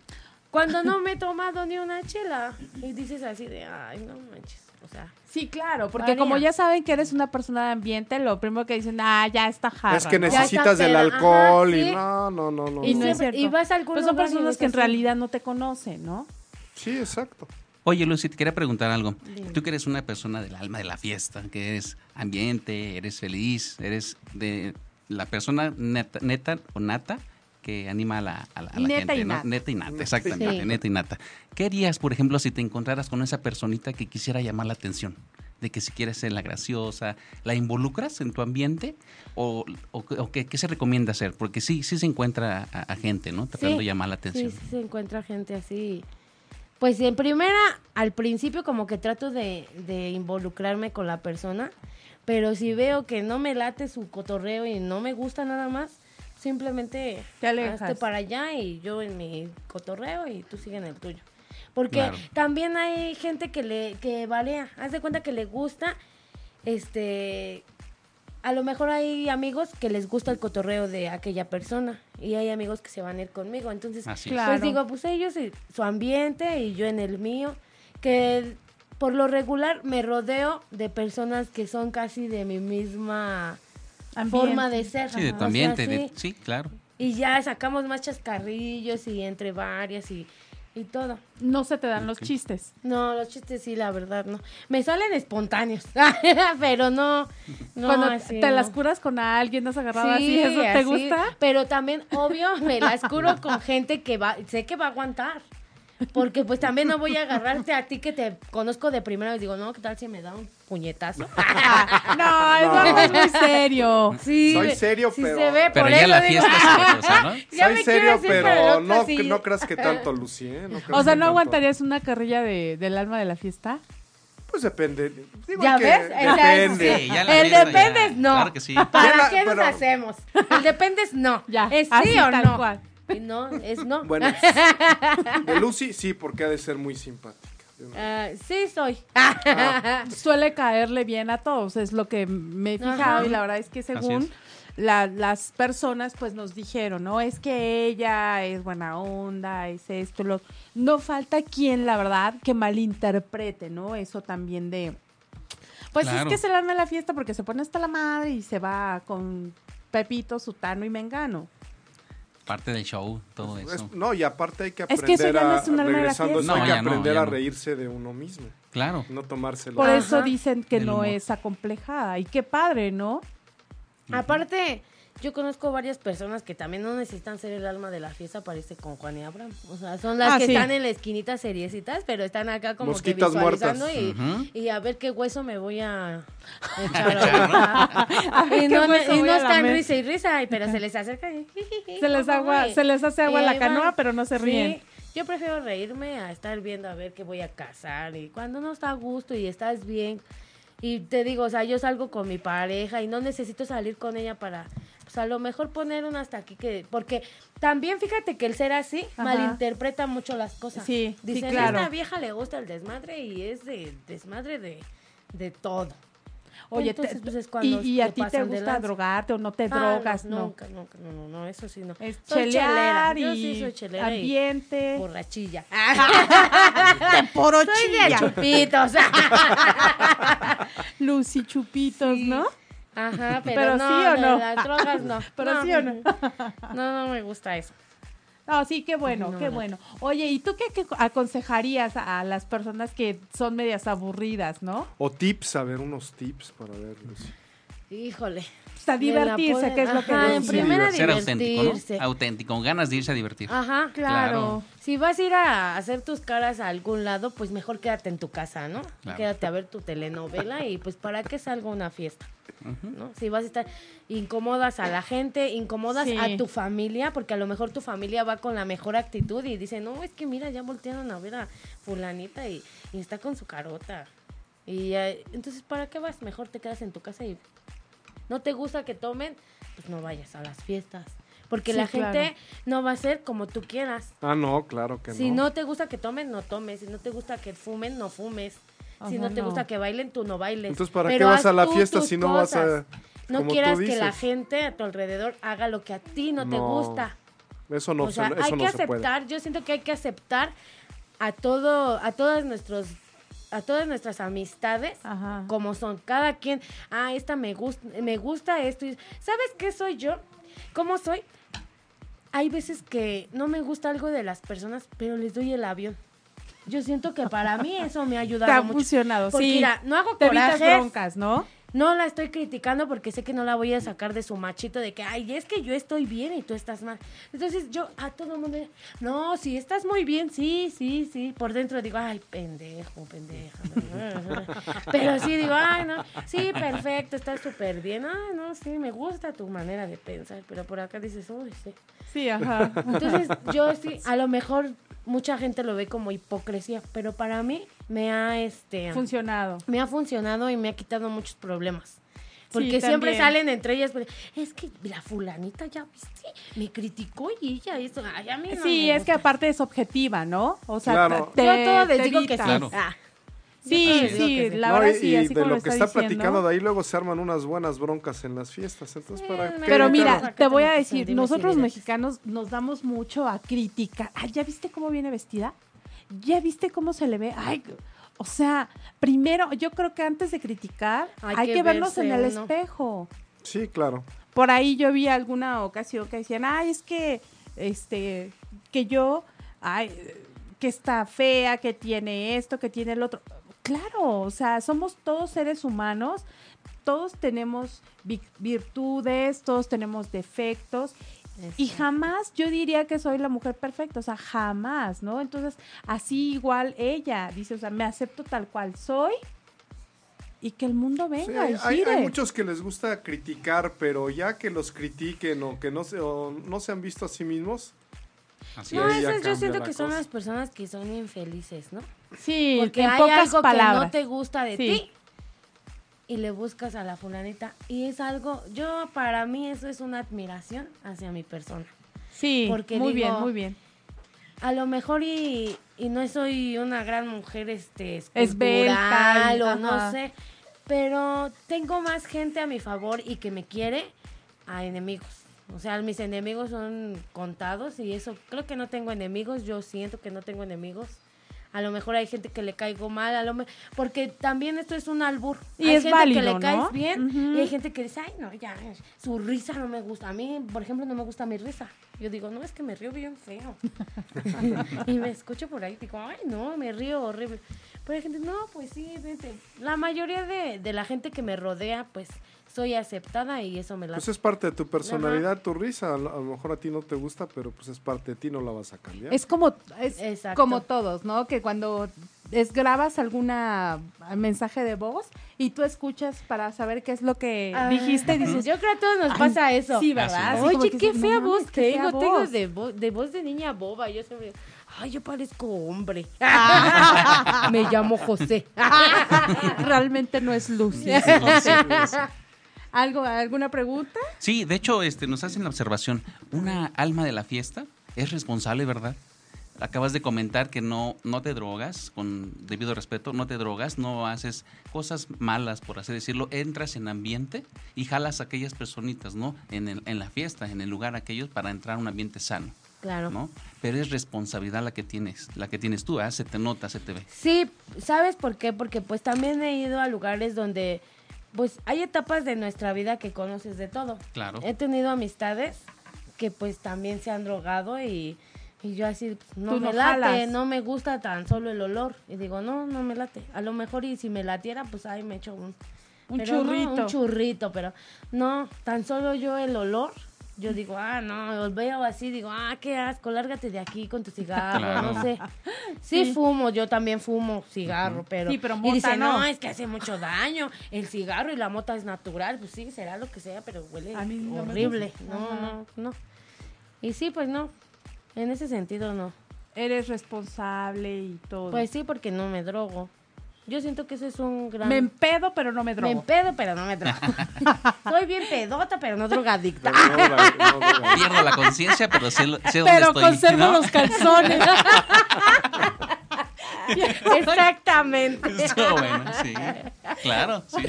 Cuando no me he tomado ni una chela. Y dices así de, ay, no manches. O sea, Sí, claro, porque Varía. como ya saben que eres una persona de ambiente, lo primero que dicen, ah, ya está jarra. Es que necesitas del peda, alcohol ajá, y no, no, no, no. Y no. no es cierto. y vas a algún Pues son lugar y personas que en así. realidad no te conocen, ¿no? Sí, exacto. Oye, Lucy, te quería preguntar algo. Tú que eres una persona del alma de la fiesta, que eres ambiente, eres feliz, eres de la persona neta, neta o nata que anima a la, a la- a la Neta gente, y ¿no? nata. Neta y nata, exactamente, Sí. neta y nata. ¿Qué harías, por ejemplo, si te encontraras con esa personita que quisiera llamar la atención? De que si quieres ser la graciosa, ¿la involucras en tu ambiente? ¿O, o- o qué, qué se recomienda hacer? Porque sí, sí se encuentra a, a gente, ¿no? Tratando de llamar la atención. Sí, sí se encuentra gente así. Pues en primera, al principio como que trato de, de involucrarme con la persona, pero si veo que no me late su cotorreo y no me gusta nada más, simplemente Te alejas. hazte para allá y yo en mi cotorreo y tú sigue en el tuyo. Porque Claro. también hay gente que le que balea, haz de cuenta que le gusta este a lo mejor hay amigos que les gusta el cotorreo de aquella persona y hay amigos que se van a ir conmigo. Entonces, Así es. Claro. pues digo, pues ellos y su ambiente y yo en el mío, que por lo regular me rodeo de personas que son casi de mi misma Ambiente. forma de ser. Sí, de o ambiente. de- sí. sí, claro. Y ya sacamos más chascarrillos y entre varias y, y todo. No se te dan los chistes. No, los chistes sí, la verdad, no. Me salen espontáneos, pero no, no Cuando así, te no. las curas con alguien, has agarrado así, ¿eso te así, gusta? Pero también, obvio, me las curo con gente que va, sé que va a aguantar. Porque pues también no voy a agarrarte a ti que te conozco de primera vez. Digo, no, ¿qué tal si me da un puñetazo? no, eso es muy serio. Sí, Soy serio, sí pero- se ve, Pero por ya eso la digo, fiesta es cosa, ¿no? ya Soy me serio, pero no, sí. no creas que tanto, Lucy, ¿eh? No O sea, ¿no tanto. aguantarías una carrilla de, del alma de la fiesta? Pues depende. Digo ¿Ya que ves? Depende. Sí, ya la el fiesta dependes, ya- no. Claro que sí. ¿Para la- qué nos pero- hacemos? El dependes, no. Ya, ¿Es así, sí o tal no? cual. Y no, es no. Bueno, de Lucy sí, porque ha de ser muy simpática. Ah, sí soy. Suele caerle bien a todos, es lo que me he fijado Ajá. y la verdad es que según es. la- las personas pues nos dijeron, ¿no? Es que ella es buena onda, es esto, lo... No falta quien, la verdad, que malinterprete, ¿no? Eso también de... Pues Claro. es que se le arma la fiesta porque se pone hasta la madre y se va con Pepito, Sutano y Mengano. Parte del show, todo Es- eso. no, y aparte hay que Es aprender que eso ya no a es un la regresando a eso, fiesta. hay No, que no, aprender ya a no. reírse de uno mismo, Claro. no tomárselo. Por Ajá. eso dicen que no es acomplejada. Y qué padre, ¿no? Aparte, yo conozco varias personas que también no necesitan ser el alma de la fiesta, parece con Juan y Abraham. O sea, son las Ah, que sí. están en la esquinita seriecitas, pero están acá como Mosquitas que visualizando muertas. y, y a ver qué hueso me voy a echar. A y no, y están risa y risa, pero se les acerca y Se les, agua, se les hace agua a la canoa, pero no se Sí, ríen. yo prefiero reírme a estar viendo a ver qué voy a casar y cuando no está a gusto y estás bien y te digo, o sea, yo salgo con mi pareja y no necesito salir con ella para pues a lo mejor poner un hasta aquí que porque también fíjate que el ser así Ajá. malinterpreta mucho las cosas. Sí, sí, Dicen, claro. esta vieja le gusta el desmadre y es de desmadre de, de todo. Oye, Entonces, te- pues, es y, cuando y a te ti te pasan de gusta drogarte o no te Ah, drogas, no, no. Nunca, nunca, no, no, no, eso sí no. Es Soy chelera, yo y sí soy chelera y ambiente. borrachilla. Temporochilla. Soy de chupitos. Lucy Chupitos, Sí. ¿no? Ajá, pero, Pero no, sí o no. las drogas no. Pero sí o no. No, no me gusta eso. No, sí, qué bueno, No, qué no. bueno. Oye, ¿y tú qué, qué aconsejarías a, las personas que son medias aburridas, no? O tips, a ver, unos tips para ver, Lucy. Híjole. O sea, Me la divertirse, que es lo que Ajá, en primera Ser auténtico, divertirse. ¿no? Auténtico, con ganas de irse a divertir. Ajá, Claro. Si vas a ir a hacer tus caras a algún lado, pues mejor quédate en tu casa, ¿no? Claro. Quédate a ver tu telenovela y pues para qué salga una fiesta, ¿no? Si vas a estar incomodas a la gente, incomodas Sí. a tu familia, porque a lo mejor tu familia va con la mejor actitud y dice, no, es que mira, ya voltearon a ver a fulanita y, y está con su carota. Y entonces, ¿para qué vas? Mejor te quedas en tu casa y no te gusta que tomen, pues no vayas a las fiestas. Porque Sí, la gente claro. no va a ser como tú quieras. Ah, no, claro que Si no. no te gusta que tomen, no tomes. Si no te gusta que fumen, no fumes. si Ajá, no te no. gusta que bailen, tú no bailes. Entonces, ¿para Pero qué vas a la fiesta si no vas a-. No como tú quieras que la gente a tu alrededor haga lo que a ti no, te gusta. Eso no, o sea, se, eso hay no que se puede. aceptar, yo siento que hay que aceptar a todo, a todas nuestros, a todas nuestras amistades Ajá. como son. Cada quien, ah, esta me gusta, me gusta esto. y- ¿Sabes qué soy yo? ¿Cómo soy? Hay veces que no me gusta algo de las personas, pero les doy el avión. Yo siento que para mí eso me ha ayudado Te ha mucho. funcionado, Porque sí. mira, no hago Te corajes. broncas, ¿no? No la estoy criticando porque sé que no la voy a sacar de su machito de que, ay, es que yo estoy bien y tú estás mal. Entonces yo a todo mundo, no, si estás muy bien, sí, sí, sí. Por dentro digo, ay, pendejo, pendeja. Pero sí digo, ay, no, sí, perfecto, estás súper bien. Ay, no, sí, me gusta tu manera de pensar. Pero por acá dices, uy, sí. Sí, ajá. Entonces, yo sí, a lo mejor mucha gente lo ve como hipocresía, pero para mí me ha, este, Funcionado. me ha funcionado y me ha quitado muchos problemas. Porque Sí, siempre salen entre ellas, pues, es que la fulanita ya viste, me criticó y ella eso, ay, a mí no Sí, me es que gusta". aparte es objetiva, ¿no? O sea, Claro. te, Yo todo les te digo que sí. Claro. Ah, Sí, sí, la No, verdad y, sí, y así de como lo lo que está diciendo. platicando de ahí luego se arman unas buenas broncas en las fiestas. Entonces, ¿para qué Pero mira, Claro. te voy a decir, nosotros mexicanos nos damos mucho a criticar. Ay, ¿ya viste cómo viene vestida? ¿Ya viste cómo se le ve? Ay, o sea, primero, yo creo que antes de criticar, hay, Hay que, que vernos en el uno. espejo. Sí, claro. Por ahí yo vi alguna ocasión que decían, ay, es que, este, que yo, ay, que está fea, que tiene esto, que tiene el otro. Claro, o sea, somos todos seres humanos, todos tenemos vi- virtudes, todos tenemos defectos. Y jamás yo diría que soy la mujer perfecta, o sea, jamás, ¿no? Entonces, así igual ella dice, o sea, me acepto tal cual soy y que el mundo Sí, venga hay, y gire. hay muchos que les gusta criticar, pero ya que los critiquen o que no se, o no se han visto a sí mismos, Así No, esas yo siento que son las personas que son infelices, ¿no? Sí, Porque en hay pocas algo palabras. que no te gusta de Sí. ti y le buscas a la fulanita y es algo, yo para mí eso es una admiración hacia mi persona. Sí, Porque muy digo, bien, muy bien. A lo mejor y, y no soy una gran mujer este Esbelta escultural o no sé, pero tengo más gente a mi favor y que me quiere a enemigos. O sea, mis enemigos son contados y eso creo que no tengo enemigos, yo siento que no tengo enemigos. A lo mejor hay gente que le caigo mal, a lo me- porque también esto es un albur. Y hay es gente válido, que le ¿no? caes bien y hay gente que dice, ay, no, ya, su risa no me gusta. A mí, por ejemplo, no me gusta mi risa. Yo digo, no, es que me río bien feo. y me escucho por ahí, digo, ay, no, me río horrible. Pero hay gente, no, pues sí, vente. La mayoría de, de la gente que me rodea, pues soy aceptada y eso me la... pues es parte de tu personalidad, tu risa. A lo, a lo mejor a ti no te gusta, pero pues es parte de ti, no la vas a cambiar. Es como, es Exacto. como todos, ¿no? Que cuando es, grabas alguna mensaje de voz y tú escuchas para saber qué es lo que Ah, dijiste, dices, yo creo que a todos nos "Ay, pasa eso. Sí, ¿verdad? Así como Oye, qué dices, "No fea mames, voz qué fea tengo, tengo voz". de, vo- de voz de niña boba. Yo siempre, ay, yo parezco hombre. Me llamo José. Realmente no es Lucy. ¿Algo, ¿Alguna pregunta? Sí, de hecho, este, nos hacen la observación. Una alma de la fiesta es responsable, ¿verdad? Acabas de comentar que no, no te drogas, con debido respeto, no te drogas, no haces cosas malas, por así decirlo, entras en ambiente y jalas a aquellas personitas, ¿no? En, el- en la fiesta, en el lugar aquellos, para entrar a un ambiente sano, Claro. ¿no? Pero es responsabilidad la que tienes, la que tienes tú, ¿ah? se te nota, se te ve. Sí, ¿sabes por qué? Porque pues también he ido a lugares donde pues hay etapas de nuestra vida que conoces de todo. Claro. He tenido amistades que pues también se han drogado y, y yo así pues, no Tú me no late, jalas. no me gusta tan solo el olor. Y digo, no, no me late. A lo mejor y si me latiera, pues ahí me echo un, Un pero no, churrito. un churrito, pero no, tan solo yo el olor. Yo digo, ah, no, los veo así, digo, ah, qué asco, lárgate de aquí con tu cigarro, Claro. no sé. Sí, Sí. fumo, yo también fumo cigarro, pero... Sí, pero y mota dice, no. no. es que hace mucho daño, el cigarro y la mota es natural, pues sí, será lo que sea, pero huele A mí no me horrible. No, Ajá. no, no. Y sí, pues no, en ese sentido no. Eres responsable y todo. Pues sí, porque no me drogo. Yo siento que ese es un gran... me empedo, pero no me Me drogo. empedo, pero no me drogo. Soy bien pedota, pero no drogadicta. Pero no, no, no, Pierdo la conciencia, pero sé, lo- sé dónde pero estoy. conservo ¿no? los calzones. Exactamente. Estuvo bueno, sí. Claro, sí.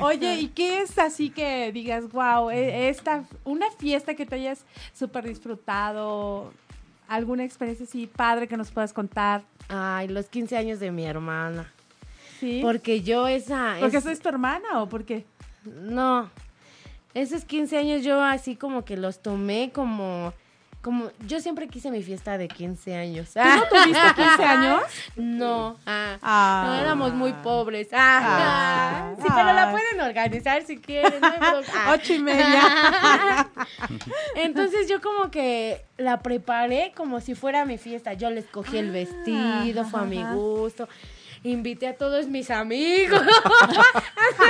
Oye, ¿y qué es así que digas, wow, esta, una fiesta que te hayas súper disfrutado? ¿Alguna experiencia así padre que nos puedas contar? Ay, los 15 años de mi hermana. ¿Sí? Porque yo esa... ¿Porque es- soy tu hermana o por qué? No. Esos 15 años yo así como que los tomé como... como yo siempre quise mi fiesta de 15 años. ¿Tú no tuviste 15 años? No. ah, Ah. No, éramos muy pobres. Ah, Ah. sí, pero la pueden organizar si quieren. no. Ah. Ocho y media. Entonces yo como que la preparé como si fuera mi fiesta. Yo le escogí el vestido, fue a mi ajá. Invité a todos mis amigos.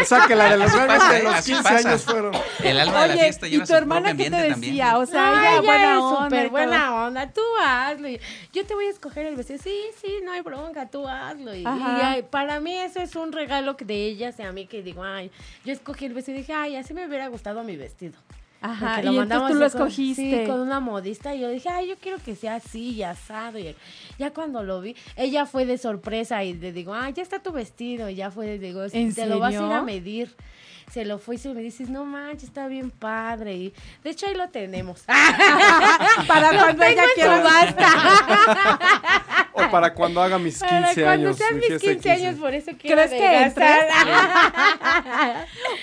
O sea que la de los de los Así 15 pasa. años fueron. El alma de la Oye, fiesta ¿y tu su hermana qué te decía? también. O sea, ella buena es onda. súper buena onda. Tú hazlo. Y Yo te voy a escoger el vestido. Sí, sí, no hay bronca, tú hazlo. Y, y, Ajá. ay, para mí eso es un regalo que de ella, sea a mí que digo, ay, yo escogí el vestido y dije, ay, así me hubiera gustado mi vestido. Ajá, porque y entonces tú lo así con- escogiste. sí, con una modista y yo dije, ay, yo quiero que sea así y asado. Y ya cuando lo vi, ella fue de sorpresa y le digo, ah, ya está tu vestido. Y ya fue, le digo, ¿En te lo vas a ir serio? a medir. Se lo fue y se me dices, no manches, está bien padre. Y de hecho ahí lo tenemos. Para cuando ella quiera. O para cuando haga mis 15 Para cuando años. sean mi mis fiesta de 15 años, por eso quiero ¿Crees que.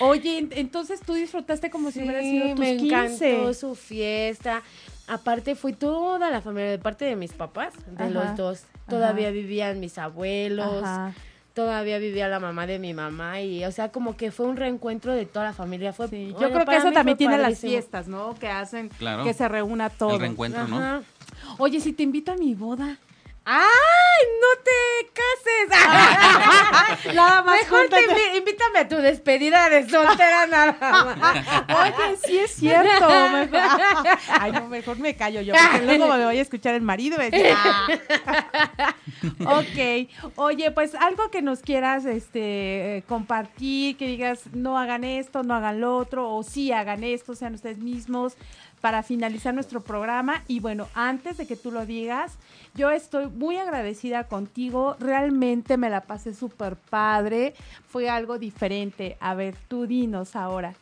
Oye, en- entonces tú disfrutaste como si hubiera sido Sí, tus me 15. encantó su fiesta. Aparte fui toda la familia de parte de mis papás, de Ajá, los dos. Todavía vivían mis abuelos, Ajá. todavía vivía la mamá de mi mamá y o sea, como que fue un reencuentro de toda la familia. Fue Sí, yo creo que eso también fue tiene las fiestas, ¿no? Que hacen Claro. que se reúna todo. El reencuentro, ¿no? Oye, si te invito a mi boda. ¡Ay, no te cases! Nada más Mejor te invi- invítame a tu despedida de soltera nada más. Oye, sí es cierto. mejor- Ay, no, mejor me callo yo, porque luego me voy a escuchar el marido. Ok. Oye, pues algo que nos quieras este, compartir, que digas, no hagan esto, no hagan lo otro, o sí hagan esto, sean ustedes mismos, para finalizar nuestro programa. Y bueno, antes de que tú lo digas, yo estoy muy agradecida contigo. Realmente me la pasé súper padre. Fue algo diferente. A ver, tú dinos ahora.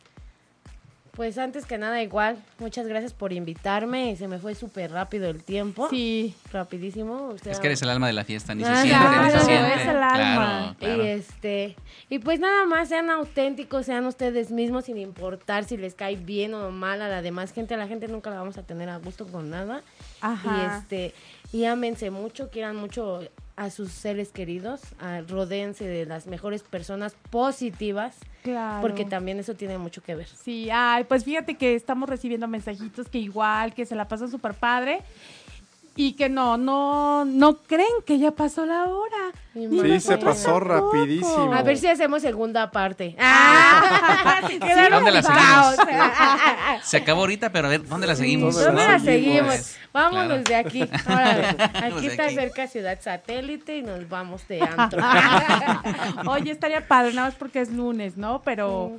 Pues antes que nada, igual, muchas gracias por invitarme. Se me fue súper rápido el tiempo. Sí. Rapidísimo. Usted Es que eres el alma de la fiesta, ni Ah, se siente, ni se claro, siente. es el alma. Claro, claro. Y este, y pues nada más sean auténticos, sean ustedes mismos sin importar si les cae bien o mal a la demás gente, a la gente nunca la vamos a tener a gusto con nada. Ajá. Y este, y ámense mucho, quieran mucho a sus seres queridos, a, rodéense de las mejores personas positivas, Claro. porque también eso tiene mucho que ver. Sí, ay, pues fíjate que estamos recibiendo mensajitos que igual, que se la pasan súper padre y que no, no, no creen que ya pasó la hora. Sí, se pasó tampoco. rapidísimo. A ver si hacemos segunda parte. ¡Ah! ¿Dónde la picados. Se acabó ahorita, pero a ver, ¿dónde la seguimos? ¿Dónde ¿Dónde la seguimos? seguimos? Vámonos Claro. de aquí. Órale. Aquí de está aquí. cerca Ciudad Satélite y nos vamos de antro. Oye, estaría padre, nada más porque es lunes, ¿no? Pero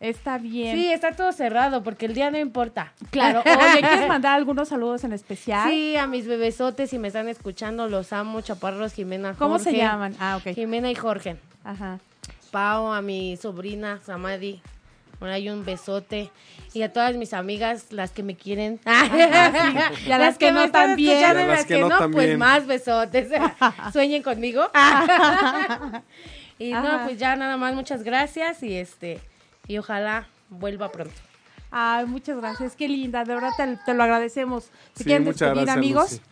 está bien. Sí, está todo cerrado porque el día no importa. Claro. Oye, ¿quieres mandar algunos saludos en especial? Sí, a mis bebesotes, si me están escuchando, los amo, chaparros, Jimena, Jorge. ¿Cómo se llaman? Ah, ok. Jimena y Jorge. Ajá. Pau, a mi sobrina, Samadi. Ahora hay un besote. Y a todas mis amigas, las que me quieren. Y a las que no también. Y a las las que que no no, pues más besotes. Sueñen conmigo. y Ajá. no, pues ya nada más, muchas gracias. Y este, y ojalá vuelva pronto. Ay, muchas gracias. Qué linda. De verdad te, te lo agradecemos. ¿Se Sí, quieren muchas despedir, gracias, amigos? Lucy.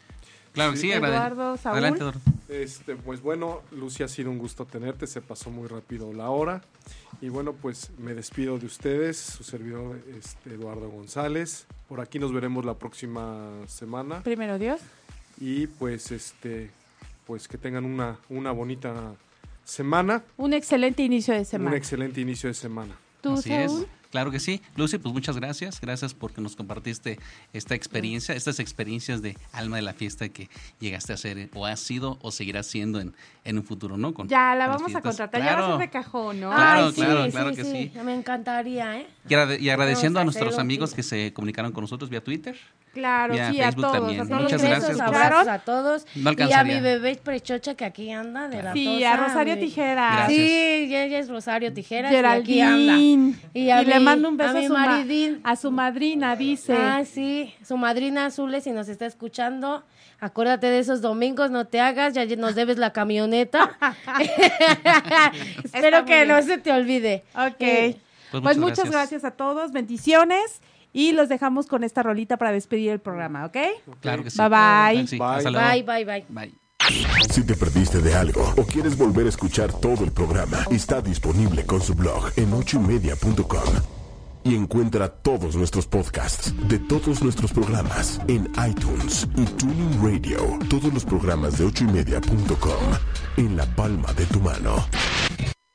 Claro que sí, agrade- Eduardo, Saúl. Adelante, Eduardo. Este, pues bueno, Lucy, ha sido un gusto tenerte, se pasó muy rápido la hora. Y bueno, pues me despido de ustedes, su servidor este, Eduardo González. Por aquí nos veremos la próxima semana. Primero Dios. Y pues este, pues que tengan una, una bonita semana, Un excelente inicio de un semana. excelente inicio de semana. ¿Tú, Así Saúl? es. Claro que sí. Lucy, pues muchas gracias. Gracias porque nos compartiste esta experiencia, estas experiencias de alma de la fiesta que llegaste a hacer eh, o has sido o seguirás siendo en, en un futuro, ¿no? Con- Ya, la con vamos a contratar. Ya va a Claro. ser de cajón, ¿no? Claro, Ay, claro, sí, claro sí, que sí. sí. Me encantaría, ¿eh? Y, agrade- y agradeciendo a nuestros amigos que se comunicaron con nosotros vía Twitter. Claro, sí, Facebook a todos. también. a todos Muchas gracias abrazos a todos. No y a mi bebé prechocha que aquí anda de la Sí, a tosa, Rosario mi- Tijeras. Gracias. Sí, ella es Rosario Tijeras y aquí anda. Y Y, a le mando un beso a a, su, ma- maridín. a su madrina, dice. Ah, sí, su madrina Azules, si nos está escuchando, acuérdate de esos domingos, no te hagas, ya nos debes la camioneta. Espero que bien. no se te olvide. ok. Eh, Pues, Pues muchas, gracias. a todos. Bendiciones. Y los dejamos con esta rolita para despedir el programa, ¿ok? Claro que sí. Bye, bye. Sí. Bye. Luego. Bye, bye, bye. Bye. Si te perdiste de algo o quieres volver a escuchar todo el programa, está disponible con su blog en ochoymedia.com. Y encuentra todos nuestros podcasts de todos nuestros programas en iTunes y Tuning Radio. Todos los programas de ochoymedia.com en la palma de tu mano.